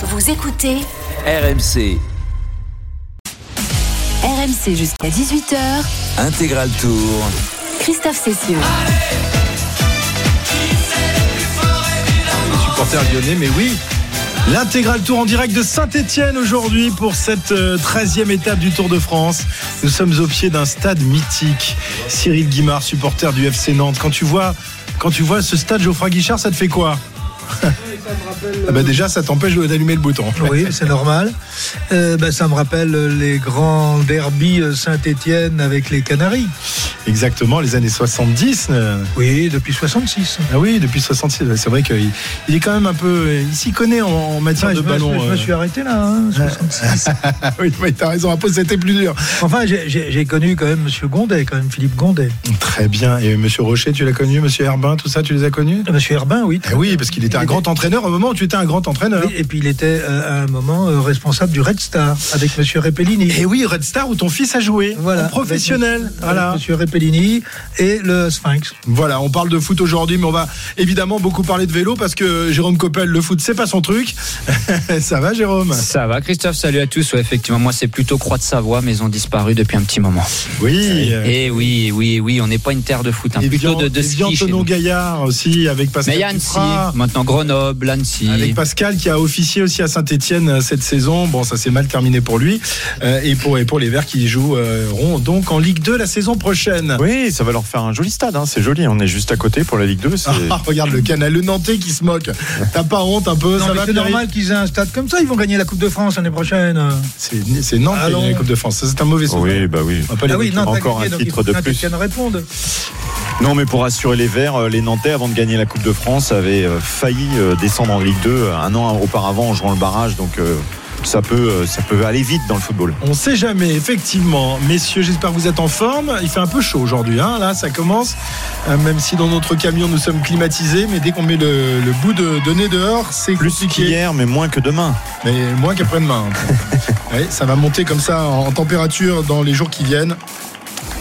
Vous écoutez RMC RMC jusqu'à 18h. Intégral Tour. Christophe Cessieux. les supporters lyonnais, mais oui. L'intégral tour en direct de Saint-Etienne aujourd'hui pour cette euh, 13e étape du Tour de France. Nous sommes au pied d'un stade mythique. Cyril Guimard, supporter du FC Nantes. Quand tu vois, quand tu vois ce stade Geoffroy Guichard, ça te fait quoi? Ah bah déjà, ça t'empêche d'allumer le bouton. Oui, c'est normal. Euh, ben, ça me rappelle les grands derbies Saint-Étienne avec les Canaries. Exactement, les années 70. euh, Oui, depuis 66. Ah oui, depuis 66. C'est vrai qu'il il est quand même un peu. Il s'y connaît en, matière Enfin, de je, me, ballon. je me euh. suis arrêté là, hein, 66. Ah oui, oui, t'as raison. Après, c'était plus dur. Enfin, j'ai connu quand même Monsieur Gondet, quand même Philippe Gondet. Très bien. Et Monsieur Rocher, tu l'as connu Monsieur Herbin, tout ça, tu les as connus? Monsieur Herbin, oui. Eh oui, parce qu'il était un grand entraîneur au moment où tu étais un grand entraîneur. Oui, Et puis il était euh, à un moment euh, responsable du Red Star avec Monsieur Repellini. Et oui, Red Star où ton fils a joué, Voilà, en professionnel. Avec Voilà. Monsieur Repellini et le Sphinx. Voilà, on parle de foot aujourd'hui, mais on va évidemment beaucoup parler de vélo parce que Jérôme Coppel, le foot, c'est pas son truc. ça va, Jérôme? Ça va, Christophe, salut à tous. Ouais, effectivement, moi, c'est plutôt Croix de Savoie, mais ils ont disparu depuis un petit moment. Oui. Et oui, oui, oui, on n'est pas une terre de foot, hein, et plutôt de, de et ski. Gaillard aussi, avec Pascal. Mais il y a Annecy, Duprat, maintenant Grenoble, Avec Pascal qui a officié aussi à Saint-Etienne cette saison. Bon, ça s'est mal terminé pour lui. Euh, et, pour, et pour les Verts qui joueront donc en Ligue 2 la saison prochaine. Oui, ça va leur faire un joli stade, hein, c'est joli. On est juste à côté pour la Ligue 2. c'est- Ah, regarde le canal, le Nantais qui se moque. T'as pas honte un peu Non, Ça mais va c'est normal qu'ils aient un stade comme ça. Ils vont gagner la Coupe de France l'année prochaine. C'est c'est Nantes qui a gagné la. Coupe de France. Ça, C'est un mauvais souvenir. Oui, bah oui. On va pas les Ah oui, Encore un titre de plus. répondre. Non, mais pour assurer les Verts, euh, les Nantais, avant de gagner la Coupe de France, avaient euh, failli euh, descendre en Ligue 2 euh, un an auparavant en jouant le barrage. Donc euh, ça, peut, euh, ça peut aller vite dans le football. On sait jamais, effectivement. Messieurs, j'espère que vous êtes en forme. Il fait un peu chaud aujourd'hui, hein. là, ça commence. Euh, même si dans notre camion nous sommes climatisés, mais dès qu'on met le, le bout de, de nez dehors, c'est Plus qu'hier, mais moins que demain. Mais moins qu'après-demain. Ouais, ça va monter comme ça en température dans les jours qui viennent.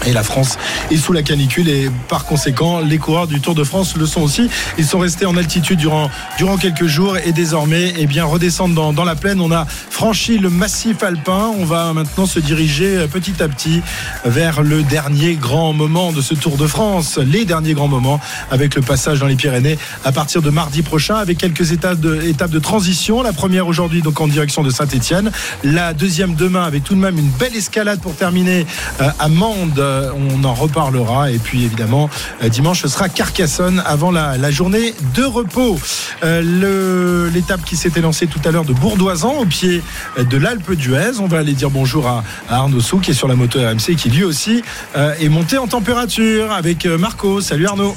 Et la France est sous la canicule et par conséquent les coureurs du Tour de France le sont aussi. Ils sont restés en altitude durant, durant quelques jours et désormais eh bien, redescendent dans, dans la plaine. On a franchi le massif alpin. On va maintenant se diriger euh, petit à petit vers le dernier grand moment de ce Tour de France. Les derniers grands moments avec le passage dans les Pyrénées à partir de mardi prochain avec quelques étapes de, étapes de transition. La première aujourd'hui donc en direction de Saint-Etienne. La deuxième demain avec tout de même une belle escalade pour terminer euh, à Mende. Euh, On en reparlera. Et puis évidemment, euh, dimanche, ce sera Carcassonne avant la, journée de repos. Euh, L'étape qui s'était lancée tout à l'heure de Bourdoisan au pied de l'Alpe d'Huez. On va aller dire bonjour à, Arnaud Sou qui est sur la moto AMC qui lui aussi est monté en température avec Marco. Salut Arnaud.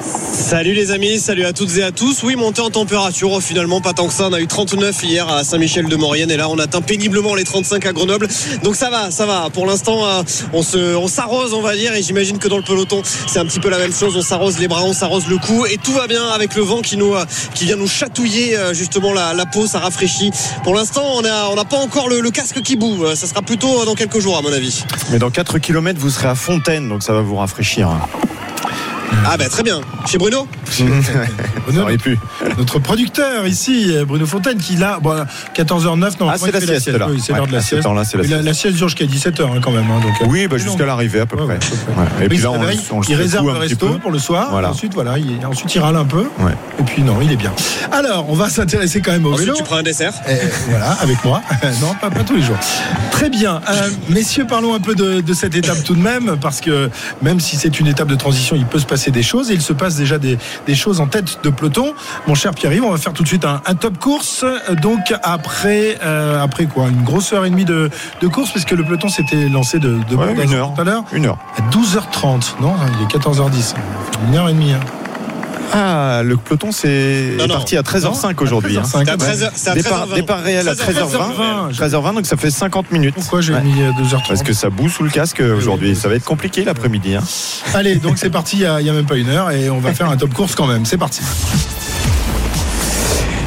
Salut les amis, salut à toutes et à tous. Oui, montée en température, oh, finalement pas tant que ça. On a eu 39 hier à Saint-Michel-de-Maurienne et là on atteint péniblement les 35 à Grenoble. Donc ça va, ça va. Pour l'instant, euh, on se, on s'arrose, on va dire, et j'imagine que dans le peloton, c'est un petit peu la même chose. On s'arrose les bras, on s'arrose le cou et tout va bien avec le vent qui nous, euh, qui vient nous chatouiller euh, justement la, peau, ça rafraîchit. Pour l'instant, on n'a pas encore le, le casque qui boue. Ça sera plutôt dans quelques jours à mon avis. Mais dans 4 km, vous serez à Fontaine, donc ça va vous rafraîchir. Ah ben très bien. Chez Bruno. Ça aurait pu. Notre producteur ici, Bruno Fontaine, qui là, bon, 14h09, non, Ah, c'est la sieste là. Oui, c'est Ouais, l'heure de la sieste. temps-là, c'est la sieste. la sieste dure jusqu'à 17h hein, quand même. hein, donc, euh, Oui, bah, jusqu'à l'arrivée à peu près. ouais, à peu près. Ouais. Et Oui, puis il là, on, on le il réserve le resto peu. pour le soir. Voilà. Ensuite, voilà, il, ensuite il râle un peu. Ouais. Et puis non, il est bien. Alors, on va s'intéresser quand même au Ensuite, vélo. tu prends un dessert. Eh, voilà, avec moi. non, pas, pas tous les jours. Très bien. Euh, messieurs, parlons un peu de, de cette étape tout de même, parce que même si c'est une étape de transition, il peut se passer des choses, et il se passe déjà des, des choses en tête de peloton. Mon cher Pierre-Yves, on va faire tout de suite un, un top course. Donc après, euh, après quoi? Une grosse heure et demie de, de course, puisque le peloton s'était lancé de, de Ouais, une heure. tout à l'heure. Une heure. À 12h30. Non, il est 14h10. Une heure et demie. hein. Ah, le peloton c'est parti à 13h05 aujourd'hui. hein. 13h05. C'est à 13h, c'est à Départ, 13h20. départ réel à 13h20. 13h20, donc ça fait 50 minutes. Pourquoi j'ai Ouais. mis euh, 2h30 Parce que ça boue sous le casque aujourd'hui. Ça va être compliqué l'après-midi. hein. Allez, donc c'est parti, il n'y a, il y a même pas une heure et on va faire un top course quand même. C'est parti.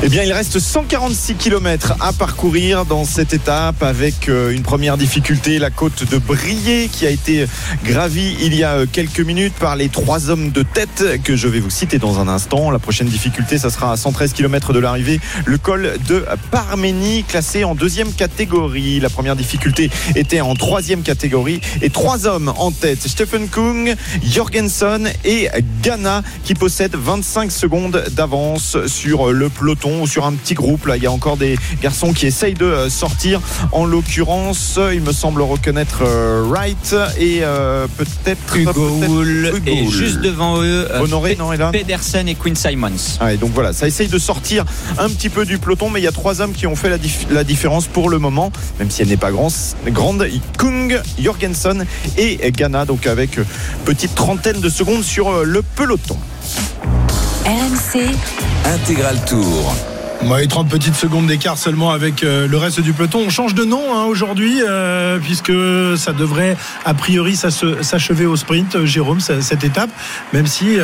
Eh bien, il reste 146 km à parcourir dans cette étape avec euh, une première difficulté, la côte de Briey qui a été gravie il y a euh, quelques minutes par les trois hommes de tête que je vais vous citer dans un instant. La prochaine difficulté, ça sera à 113 km de l'arrivée, le col de Parménie classé en deuxième catégorie. La première difficulté était en troisième catégorie et trois hommes en tête, Stephen Kung, Jorgensen et Ghana qui possèdent 25 secondes d'avance sur le peloton ou sur un petit groupe. Là, il y a encore des garçons qui essayent de euh, sortir. En l'occurrence, il me semble reconnaître euh, Wright et euh, peut-être Hugo peut-être Hull Hugo et Hull. juste devant eux euh, Honoré, non, Pedersen et Quinn Simons. Ouais, donc voilà, ça essaye de sortir un petit peu du peloton, mais il y a trois hommes qui ont fait la, dif- la différence pour le moment, même si elle n'est pas grand- grande. Kung, Jorgensen et Ghana, donc avec euh, petite trentaine de secondes sur euh, le peloton. Intégral Tour. Ouais, 30 petites secondes d'écart seulement avec euh, le reste du peloton. On change de nom hein, aujourd'hui euh, puisque ça devrait a priori s'achever au sprint, euh, Jérôme, cette étape, même si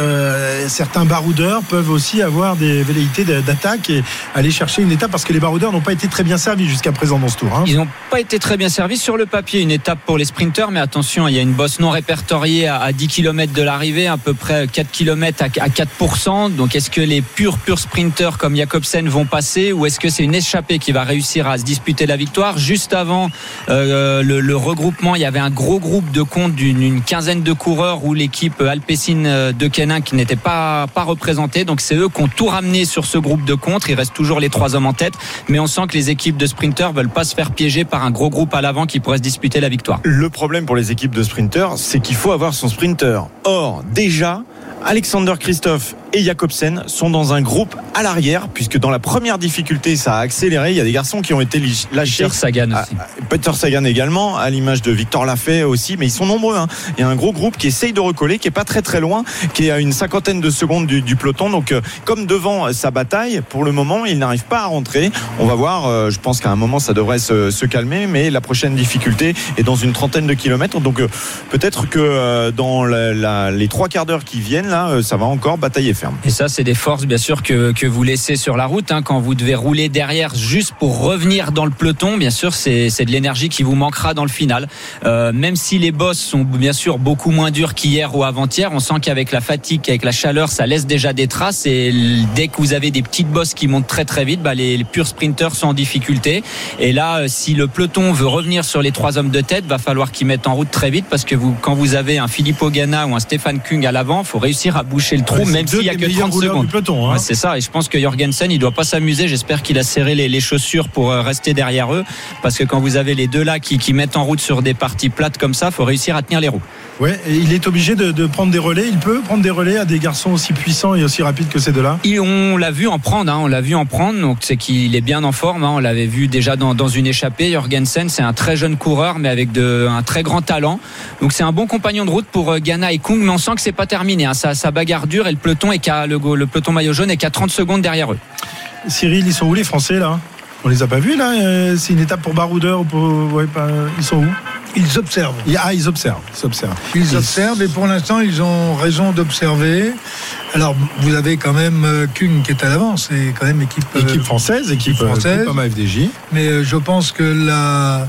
certains baroudeurs peuvent aussi avoir des velléités d'a- d'attaque et aller chercher une étape parce que les baroudeurs n'ont pas été très bien servis jusqu'à présent dans ce tour. hein. Ils n'ont pas été très bien servis sur le papier. Une étape pour les sprinteurs, mais attention, il y a une bosse non répertoriée à, à 10 km de l'arrivée, à peu près 4 km à 4%. Donc est-ce que les purs, purs sprinteurs comme Jacobsen vont passer ou est-ce que c'est une échappée qui va réussir à se disputer la victoire? Juste avant euh, le, regroupement, il y avait un gros groupe de compte d'une une quinzaine de coureurs où l'équipe Alpecin euh, de Kenin qui n'était pas, pas représentée. Donc c'est eux qui ont tout ramené sur ce groupe de contre. Il reste toujours les trois hommes en tête, mais on sent que les équipes de sprinteurs veulent pas se faire piéger par un gros groupe à l'avant qui pourrait se disputer la victoire. Le problème pour les équipes de sprinteurs, c'est qu'il faut avoir son sprinter. Or, déjà, Alexander Christophe et Jacobsen sont dans un groupe à l'arrière, puisque dans la première difficulté, ça a accéléré. Il y a des garçons qui ont été lâchés. Peter Sagan Ah, aussi. Peter Sagan également, à l'image de Victor Lafay aussi, mais ils sont nombreux. hein. Il y a un gros groupe qui essaye de recoller, qui est pas très très loin, qui est à une cinquantaine de secondes du, du peloton. Donc, euh, comme devant sa bataille, pour le moment, il n'arrive pas à rentrer. On va voir. euh, je pense qu'à un moment, ça devrait se, se calmer, mais la prochaine difficulté est dans une trentaine de kilomètres. Donc, euh, peut-être que dans la- la- les trois quarts d'heure qui viennent, là, ça va encore batailler ferme. Et ça, c'est des forces, bien sûr, que, que vous laissez sur la route. hein, quand vous devez rouler derrière juste pour revenir dans le peloton, bien sûr, c'est c'est de l'énergie qui vous manquera dans le final. Euh, même si les bosses sont bien sûr beaucoup moins dures qu'hier ou avant-hier, on sent qu'avec la fatigue, avec la chaleur, ça laisse déjà des traces. Et dès que vous avez des petites bosses qui montent très très vite, bah, les, les purs sprinters sont en difficulté. Et là, euh, si le peloton veut revenir sur les trois hommes de tête, va falloir qu'ils mettent en route très vite parce que vous, quand vous avez un Filippo Ganna ou un Stéphane Kung à l'avant, faut réussir à boucher le trou, Ouais, même s'il y a que meilleurs 30 rouleurs secondes. peloton. hein. Ouais, c'est ça, et je pense que Jorgensen, il doit pas s'amuser. J'espère qu'il a serré les, les chaussures pour euh, rester derrière eux, parce que quand vous avez les deux là qui, qui mettent en route sur des parties plates comme ça, faut réussir à tenir les roues. Ouais, et il est obligé de, de prendre des relais. Il peut prendre des relais à des garçons aussi puissants et aussi rapides que ces deux-là? On l'a vu en prendre, hein, on l'a vu en prendre, donc c'est qu'il est bien en forme. hein. on l'avait vu déjà dans, dans une échappée. Jorgensen, c'est un très jeune coureur, mais avec de, un très grand talent. Donc c'est un bon compagnon de route pour euh, Ghana et Kung, mais on sent que c'est pas terminé. Hein. Ça, ça bagarre dure et le peloton est qu'à le, le peloton maillot jaune est qu'à 30 secondes derrière eux. Cyril, ils sont où les Français là? On les a pas vus là? Euh, C'est une étape pour baroudeur ou pour... ouais, pas- Ils sont où? Ils observent. Ah, ils observent. Ils observent. Ils observent et pour l'instant, ils ont raison d'observer. Alors, vous avez quand même euh, Kung qui est à l'avance, c'est quand même équipe, euh, Équipe française, équipe équipe française. française. Pas FDJ. mais euh, je pense que la,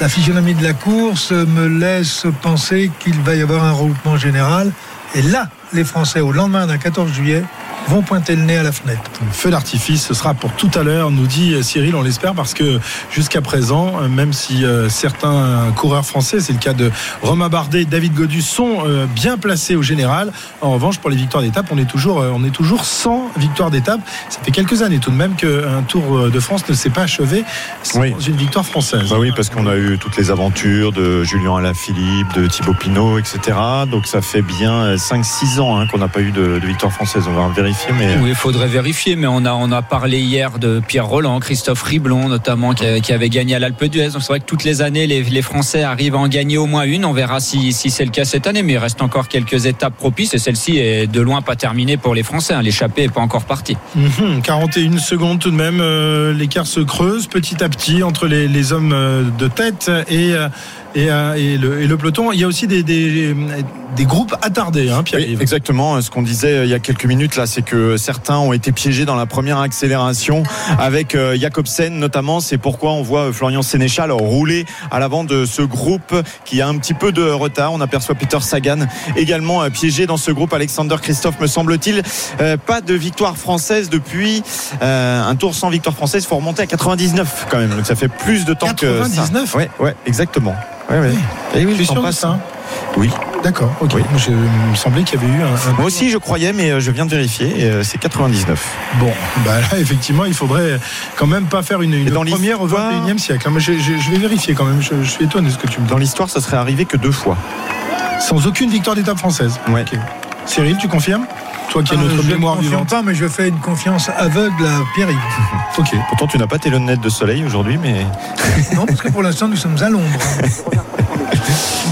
la physionomie de la course me laisse penser qu'il va y avoir un regroupement général. Et là, les Français, au lendemain d'un 14 juillet, vont pointer le nez à la fenêtre. Feu d'artifice, ce sera pour tout à l'heure, nous dit euh, Cyril, on l'espère, parce que jusqu'à présent, euh, même si euh, certains coureurs français, c'est le cas de Romain Bardet, David Godu, sont bien placés au général, en revanche, pour les victoires d'étape, on est toujours, on est toujours sans victoire d'étape. Ça fait quelques années tout de même qu'un Tour de France ne s'est pas achevé sans Oui. une victoire française. Bah oui, parce qu'on a eu toutes les aventures de Julien Alaphilippe, de Thibaut Pinot, etc. Donc ça fait bien 5-6 ans hein, qu'on n'a pas eu de, de victoire française. On va vérifier, mais Oui, il faudrait vérifier, mais on a, on a parlé hier de Pierre Roland, Christophe Riblon notamment, qui, a- qui avait gagné à l'Alpe d'Huez. Donc c'est vrai que toutes les années, les, les Français arrivent à en gagner au moins une. On verra si, si c'est le cas cette année, mais il reste encore quelques étapes propices et celle-ci est de loin pas terminée pour les Français. hein. L'échappée n'est pas encore partie. Mhm, 41 secondes tout de même, euh, l'écart se creuse petit à petit entre les, les hommes euh, de tête et, euh, et, euh, et le, et le peloton. Il y a aussi des, des, des groupes attardés, hein, Pierre. Oui, exactement. Ce qu'on disait euh, il y a quelques minutes là, c'est que certains ont été piégés dans la première accélération avec euh, Jacobsen notamment. C'est pourquoi on voit Florian Sénéchal rouler à l'avant de ce groupe qui a un petit peu de retard. On aperçoit Peter Sagan également piégé dans ce groupe. Alexander Christophe, me semble-t-il, pas de victoire française depuis un tour sans victoire française. Il faut remonter à 99 quand même. Donc ça fait plus de temps que ça. 99? Ouais, ouais, exactement. Ouais, ouais. Et oui, sûr de passe. ça hein Oui. D'accord, ok. Oui. Je, il me semblait qu'il y avait eu un. un- Moi aussi, je croyais, mais euh, je viens de vérifier. euh, C'est 99. Bon, bah là, effectivement, il faudrait quand même pas faire une, dans première au l'histoire- 21e siècle. hein. Mais je, je- je vais vérifier quand même. Je, je suis étonné de ce que tu me Dans dis. l'histoire, ça serait arrivé que deux fois. Sans aucune victoire d'étape française. Ouais. Ok. Cyril, tu confirmes? Toi qui as Ah, notre je ne mémoire confirme vivante. pas, mais je fais une confiance aveugle à Pierre-Yves. Ok. Pourtant, tu n'as pas tes lunettes de soleil aujourd'hui, mais Non, parce que pour l'instant, nous sommes à l'ombre.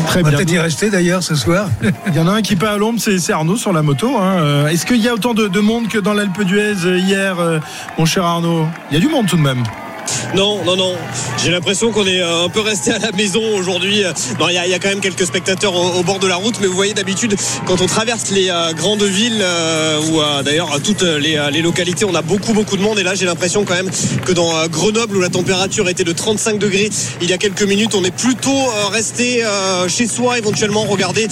Très On va bien. peut-être y rester d'ailleurs ce soir. Il y en a un qui part à l'ombre, c'est c'est Arnaud sur la moto. hein. Euh, Est-ce qu'il y a autant de, de monde que dans l'Alpe d'Huez euh, hier, euh, mon cher Arnaud? Il y a du monde tout de même. Non, non, non. J'ai l'impression qu'on est euh, un peu resté à la maison aujourd'hui. Il y, a- quand même quelques spectateurs au, bord de la route, mais vous voyez d'habitude quand on traverse les euh, grandes villes euh, ou euh, d'ailleurs toutes les, localités, on a beaucoup beaucoup de monde. Et là, j'ai l'impression quand même que dans Grenoble où la température était de 35 degrés il y a quelques minutes, on est plutôt resté chez soi, éventuellement regarder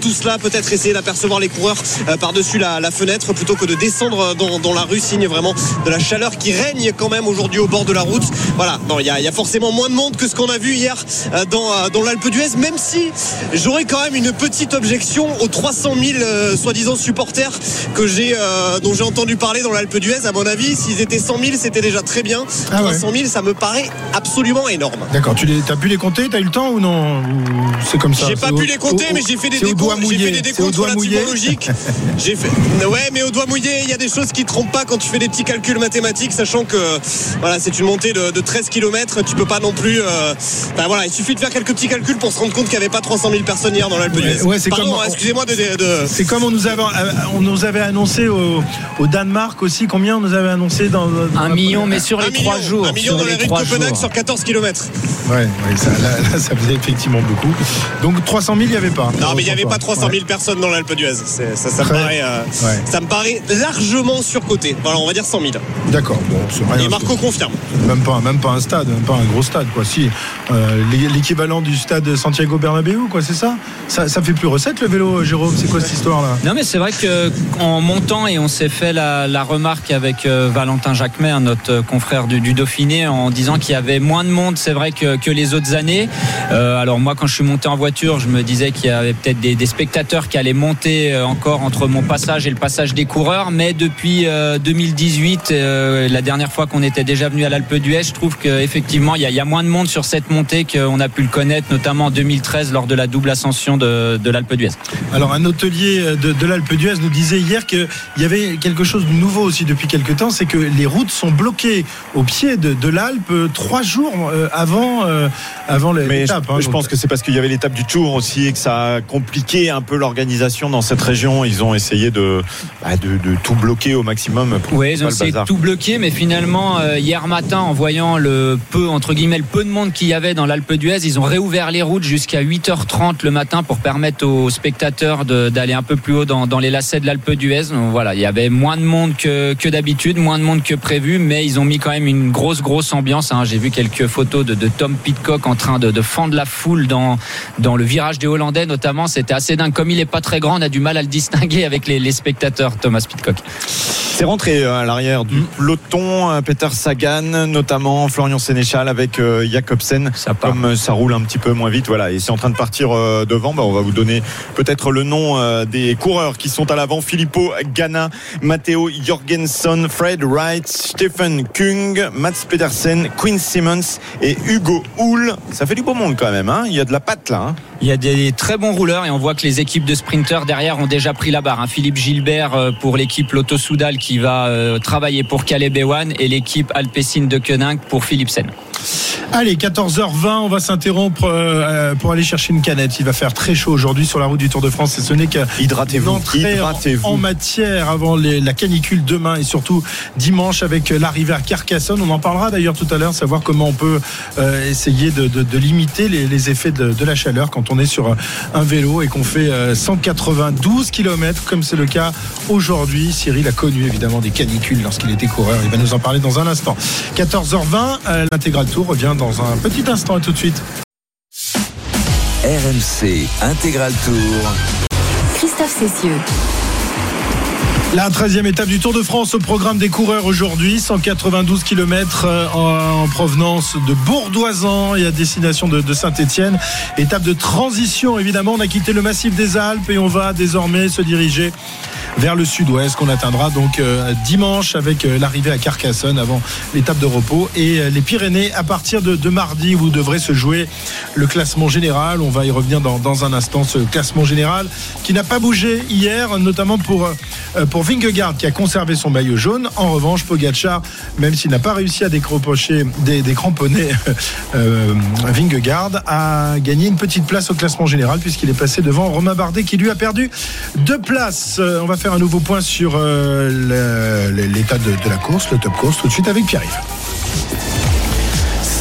tout cela, peut-être essayer d'apercevoir les coureurs par-dessus la, fenêtre plutôt que de descendre dans la rue, signe vraiment de la chaleur qui règne quand même aujourd'hui au bord de la route. Voilà, non, il y a, il y a forcément moins de monde que ce qu'on a vu hier euh, dans, euh, dans l'Alpe d'Huez, même si j'aurais quand même une petite objection aux 300 000 euh, soi-disant supporters que j'ai, euh, dont j'ai entendu parler dans l'Alpe d'Huez. À mon avis, s'ils étaient 100 000, c'était déjà très bien. Ah ouais. 300 000, ça me paraît absolument énorme. D'accord, tu les, as pu les compter? T'as eu le temps ou non? C'est comme ça? J'ai pas pu les compter, au- mais j'ai fait des décomptes. J'ai fait des décomptes relativement. J'ai fait. Ouais, mais au doigt mouillé, il y a des choses qui trompent pas quand tu fais des petits calculs mathématiques, sachant que voilà, c'est une montée de, de 13 km. Tu peux pas non plus. euh, ben voilà, il suffit de faire quelques petits calculs pour se rendre compte qu'il n'y avait pas 300 000 personnes hier dans l'Alpe d'Huez. ouais, c'est Pardon, comme- hein, excusez-moi de. de- de- C'est comme on nous avait, euh, on nous avait annoncé au, au Danemark aussi. Combien on nous avait annoncé dans, dans Un million, mais sur les trois jours. un million sur dans la les rue de Copenhague jours. sur 14 km. Ouais, ouais, ça, là, là, ça faisait effectivement beaucoup. Donc 300 000, il n'y avait pas. Non, mais il n'y avait pas 300 000 Ouais. personnes dans l'Alpe d'Huez. C'est- Ça, ça, me paraît, euh, Ouais. ça me paraît largement surcoté. Voilà, on va dire 100 000. D'accord, bon, c'est rien. Et Marco confirme. Même pas, un stade, même pas un gros stade, quoi. Si, euh, l'é- l'équivalent du stade Santiago Bernabéu, quoi, c'est ça, ça fait plus recette le vélo, Jérôme C'est quoi cette histoire-là? Non mais c'est vrai que en montant et on s'est fait la, remarque avec euh, Valentin Jacquemet, notre euh, confrère du, Dauphiné, en disant qu'il y avait moins de monde, c'est vrai que, que les autres années. Euh, alors moi quand je suis monté en voiture, je me disais qu'il y avait peut-être des, des spectateurs qui allaient monter euh, encore entre mon passage et le passage des coureurs, mais depuis euh, 2018, euh, la dernière fois qu'on était déjà venu à l'Alpe je trouve qu'effectivement il y, a, il y a moins de monde sur cette montée qu'on a pu le connaître, notamment en 2013 lors de la double ascension de, de l'Alpe d'Huez. Alors, un hôtelier de, de l'Alpe d'Huez nous disait hier qu'il y avait quelque chose de nouveau aussi depuis quelques temps, c'est que les routes sont bloquées au pied de, de l'Alpe euh, trois jours euh, avant, euh, avant je, l'étape. hein. je pense que c'est parce qu'il y avait l'étape du Tour aussi et que ça a compliqué un peu l'organisation dans cette région. Ils ont essayé de, bah, de, de tout bloquer au maximum. Pour Oui, ils ont essayé de tout bloquer, mais finalement, euh, hier matin, en voyant le peu, entre guillemets, le peu de monde qu'il y avait dans l'Alpe d'Huez, ils ont réouvert les routes jusqu'à 8h30 le matin pour permettre aux spectateurs d'aller un peu plus haut dans, dans les lacets de l'Alpe d'Huez. Donc voilà, il y avait moins de monde que, que d'habitude, moins de monde que prévu, mais ils ont mis quand même une grosse, grosse ambiance. hein. J'ai vu quelques photos de, de Tom Pitcock en train de, de fendre la foule dans, dans le virage des Hollandais, notamment. C'était assez dingue. Comme il est pas très grand, on a du mal à le distinguer avec les, les spectateurs, Thomas Pitcock. C'est rentré euh, à l'arrière du peloton. euh, Peter Sagan, notamment Florian Sénéchal avec euh, Jacobsen. Ça part. Comme euh, ça roule un petit peu moins vite, voilà. Et c'est en train de partir euh, devant. Bah, on va vous donner peut-être le nom des coureurs qui sont à l'avant. Filippo Ganna, Matteo Jorgensen, Fred Wright, Stephen Kung, Mats Pedersen, Quinn Simmons et Hugo Hull. Ça fait du beau monde quand même. Hein Il y a de la patte là. hein. Il y a des très bons rouleurs et on voit que les équipes de sprinteurs derrière ont déjà pris la barre. hein. Philippe Gilbert pour l'équipe Lotto Soudal qui va travailler pour Caleb Ewan et l'équipe Alpecin de Koenig pour Philipsen. Allez, 14h20, on va s'interrompre euh, pour aller chercher une canette. Il va faire très chaud aujourd'hui sur la route du Tour de France et ce n'est qu'hydratez-vous en, en matière avant les, la canicule demain et surtout dimanche avec l'arrivée à Carcassonne. On en parlera d'ailleurs tout à l'heure, savoir comment on peut euh, essayer de, de, de limiter les, les effets de, de, la chaleur quand on est sur un vélo et qu'on fait 192 euh, km comme c'est le cas aujourd'hui. Cyril a connu évidemment des canicules lorsqu'il était coureur. Il va nous en parler dans un instant. 14h20, euh, l'intégral tour revient dans un petit instant. À tout de suite. RMC Intégral Tour. Christophe Cessieux. La 13e étape du Tour de France au programme des coureurs aujourd'hui, 192 km euh, en, provenance de Bourdoisan et à destination de, de Saint-Étienne. Étape de transition évidemment, on a quitté le massif des Alpes et on va désormais se diriger vers le sud-ouest qu'on atteindra donc euh, dimanche avec euh, l'arrivée à Carcassonne avant l'étape de repos et euh, les Pyrénées à partir de, mardi où devrait se jouer le classement général. On va y revenir dans, un instant ce classement général qui n'a pas bougé hier notamment pour pour Vingegaard qui a conservé son maillot jaune. En revanche, Pogacar, même s'il n'a pas réussi à décrocher des, cramponnés, Vingegaard a gagné une petite place au classement général puisqu'il est passé devant Romain Bardet qui lui a perdu deux places. On va faire un nouveau point sur euh, l'état de, de, la course, le top course, tout de suite avec Pierre-Yves.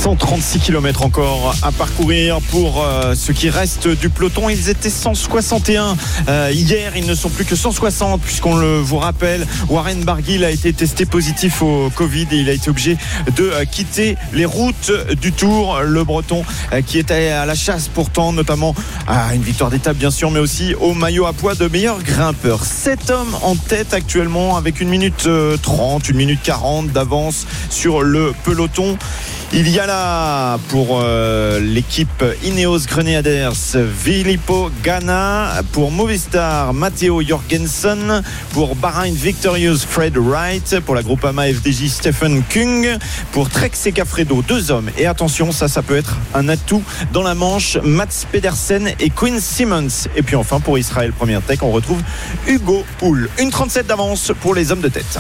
136 km encore à parcourir pour euh, ce qui reste du peloton. Ils étaient 161 euh, hier, ils ne sont plus que 160 puisqu'on le vous rappelle. Warren Barguil a été testé positif au Covid et il a été obligé de euh, quitter les routes du Tour. Le Breton qui était à la chasse pourtant, notamment à une victoire d'étape bien sûr, mais aussi au maillot à poids de meilleur grimpeur. Sept hommes en tête actuellement avec une minute 30, une minute 40 d'avance sur le peloton. Il y a là pour euh, l'équipe Ineos Grenadiers Filippo Ganna, pour Movistar Matteo Jorgensen, pour Bahrain Victorious Fred Wright, pour la Groupama FDJ Stephen Kung, pour Trek Segafredo, deux hommes. Et attention, ça, ça peut être un atout dans la manche, Mats Pedersen et Quinn Simmons. Et puis enfin, pour Israël Première Tech, on retrouve Hugo Poul. Une 37 d'avance pour les hommes de tête.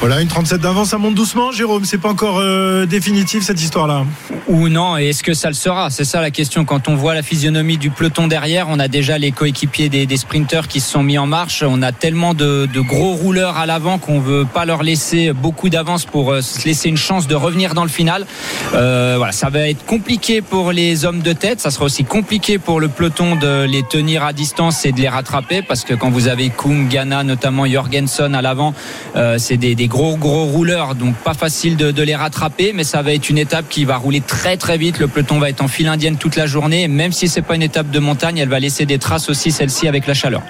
Voilà, une 37 d'avance, ça monte doucement, Jérôme. C'est pas encore euh, définitif cette Ou non, et est-ce que ça le sera? C'est ça la question. Quand on voit la physionomie du peloton derrière, on a déjà les coéquipiers des, des sprinteurs qui se sont mis en marche. On a tellement de, gros rouleurs à l'avant qu'on veut pas leur laisser beaucoup d'avance pour euh, se laisser une chance de revenir dans le final. Euh, voilà, ça va être compliqué pour les hommes de tête. Ça sera aussi compliqué pour le peloton de les tenir à distance et de les rattraper parce que quand vous avez Kung, Ghana, notamment Jorgensen à l'avant, euh, c'est des, des gros gros rouleurs, donc pas facile de, de, les rattraper, mais ça va être une étape qui va rouler très très vite. Le peloton va être en file indienne toute la journée, même si c'est pas une étape de montagne, elle va laisser des traces aussi celle-ci avec la chaleur.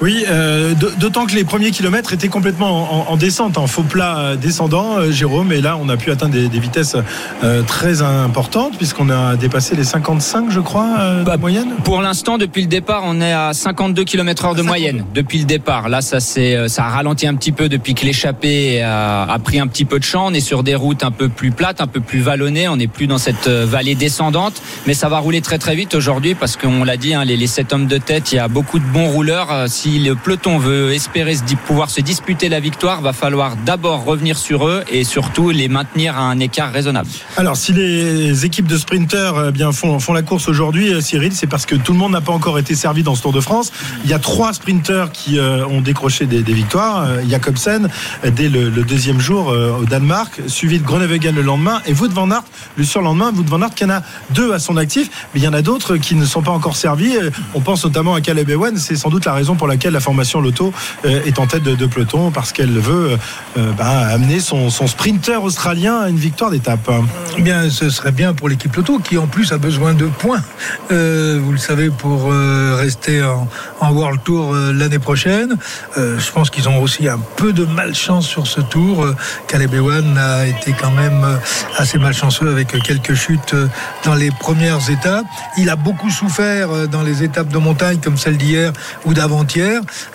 Oui, euh, d'autant que les premiers kilomètres étaient complètement en, en descente, en faux plat euh, descendant, euh, Jérôme. Et là, on a pu atteindre des, des vitesses euh, très importantes, puisqu'on a dépassé les 55, je crois, euh, bah, de moyenne. Pour l'instant, depuis le départ, on est à 52 km/h de moyenne. Depuis le départ, là, ça, ça a ralenti un petit peu depuis que l'échappée a, a, pris un petit peu de champ. On est sur des routes un peu plus plates, un peu plus vallonnées. On n'est plus dans cette vallée descendante, mais ça va rouler très très vite aujourd'hui parce qu'on l'a dit, hein, les, les 7 hommes de tête, il y a beaucoup de bons rouleurs. Si si le peloton veut espérer pouvoir se disputer la victoire, va falloir d'abord revenir sur eux et surtout les maintenir à un écart raisonnable. Alors, si les équipes de sprinteurs eh bien, font, la course aujourd'hui, euh, Cyril, c'est parce que tout le monde n'a pas encore été servi dans ce Tour de France. Il y a trois sprinteurs qui euh, ont décroché des, des victoires. Euh, Jacobsen, dès le, deuxième jour au Danemark, suivi de Groenewegen le lendemain, et Wout van Aert le surlendemain. Wout van Aert qui en a deux à son actif, mais il y en a d'autres qui ne sont pas encore servis. On pense notamment à Caleb Ewan. C'est sans doute la raison pour laquelle la formation Loto euh, est en tête de, peloton parce qu'elle veut euh, bah, amener son, son, sprinter australien à une victoire d'étape. Eh bien, ce serait bien pour l'équipe Loto qui en plus a besoin de points, euh, vous le savez, pour euh, rester en, en, World Tour euh, l'année prochaine. je pense qu'ils ont aussi un peu de malchance sur ce tour. Caleb Ewan a été quand même assez malchanceux avec quelques chutes dans les premières étapes. Il a beaucoup souffert dans les étapes de montagne comme celle d'hier ou d'avant-hier.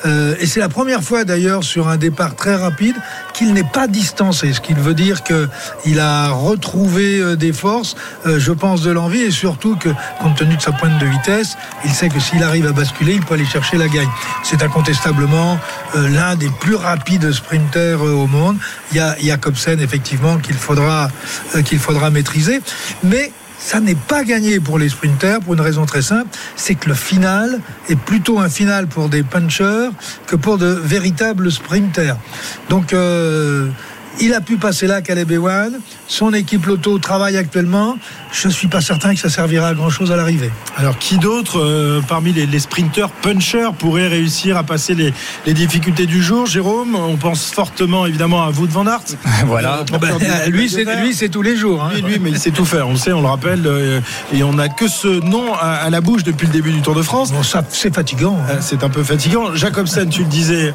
Euh, et c'est la première fois d'ailleurs sur un départ très rapide qu'il n'est pas distancé, ce qui veut dire qu'il a retrouvé euh, des forces, euh, je pense de l'envie, et surtout que compte tenu de sa pointe de vitesse, il sait que s'il arrive à basculer, il peut aller chercher la gagne. C'est incontestablement l'un des plus rapides sprinters au monde. Il y a Jacobsen effectivement qu'il faudra, qu'il faudra maîtriser, mais ça n'est pas gagné pour les sprinters pour une raison très simple, c'est que le final est plutôt un final pour des punchers que pour de véritables sprinters. Donc euh, il a pu passer là, Caleb Ewan. Son équipe Loto travaille actuellement. Je ne suis pas certain que ça servira à grand-chose à l'arrivée. Alors, qui d'autre euh, parmi les, les sprinters punchers pourrait réussir à passer les, les difficultés du jour Jérôme, on pense fortement évidemment à vous de Van Aert. Voilà. Euh, du- Bah, lui, c'est lui, c'est tous les jours. hein. Lui, lui, mais il sait tout faire, on le sait, on le rappelle, euh, et on n'a que ce nom à, à la bouche depuis le début du Tour de France. Bon, ça, c'est fatigant. hein. C'est un peu fatigant. Jacobsen, tu le disais,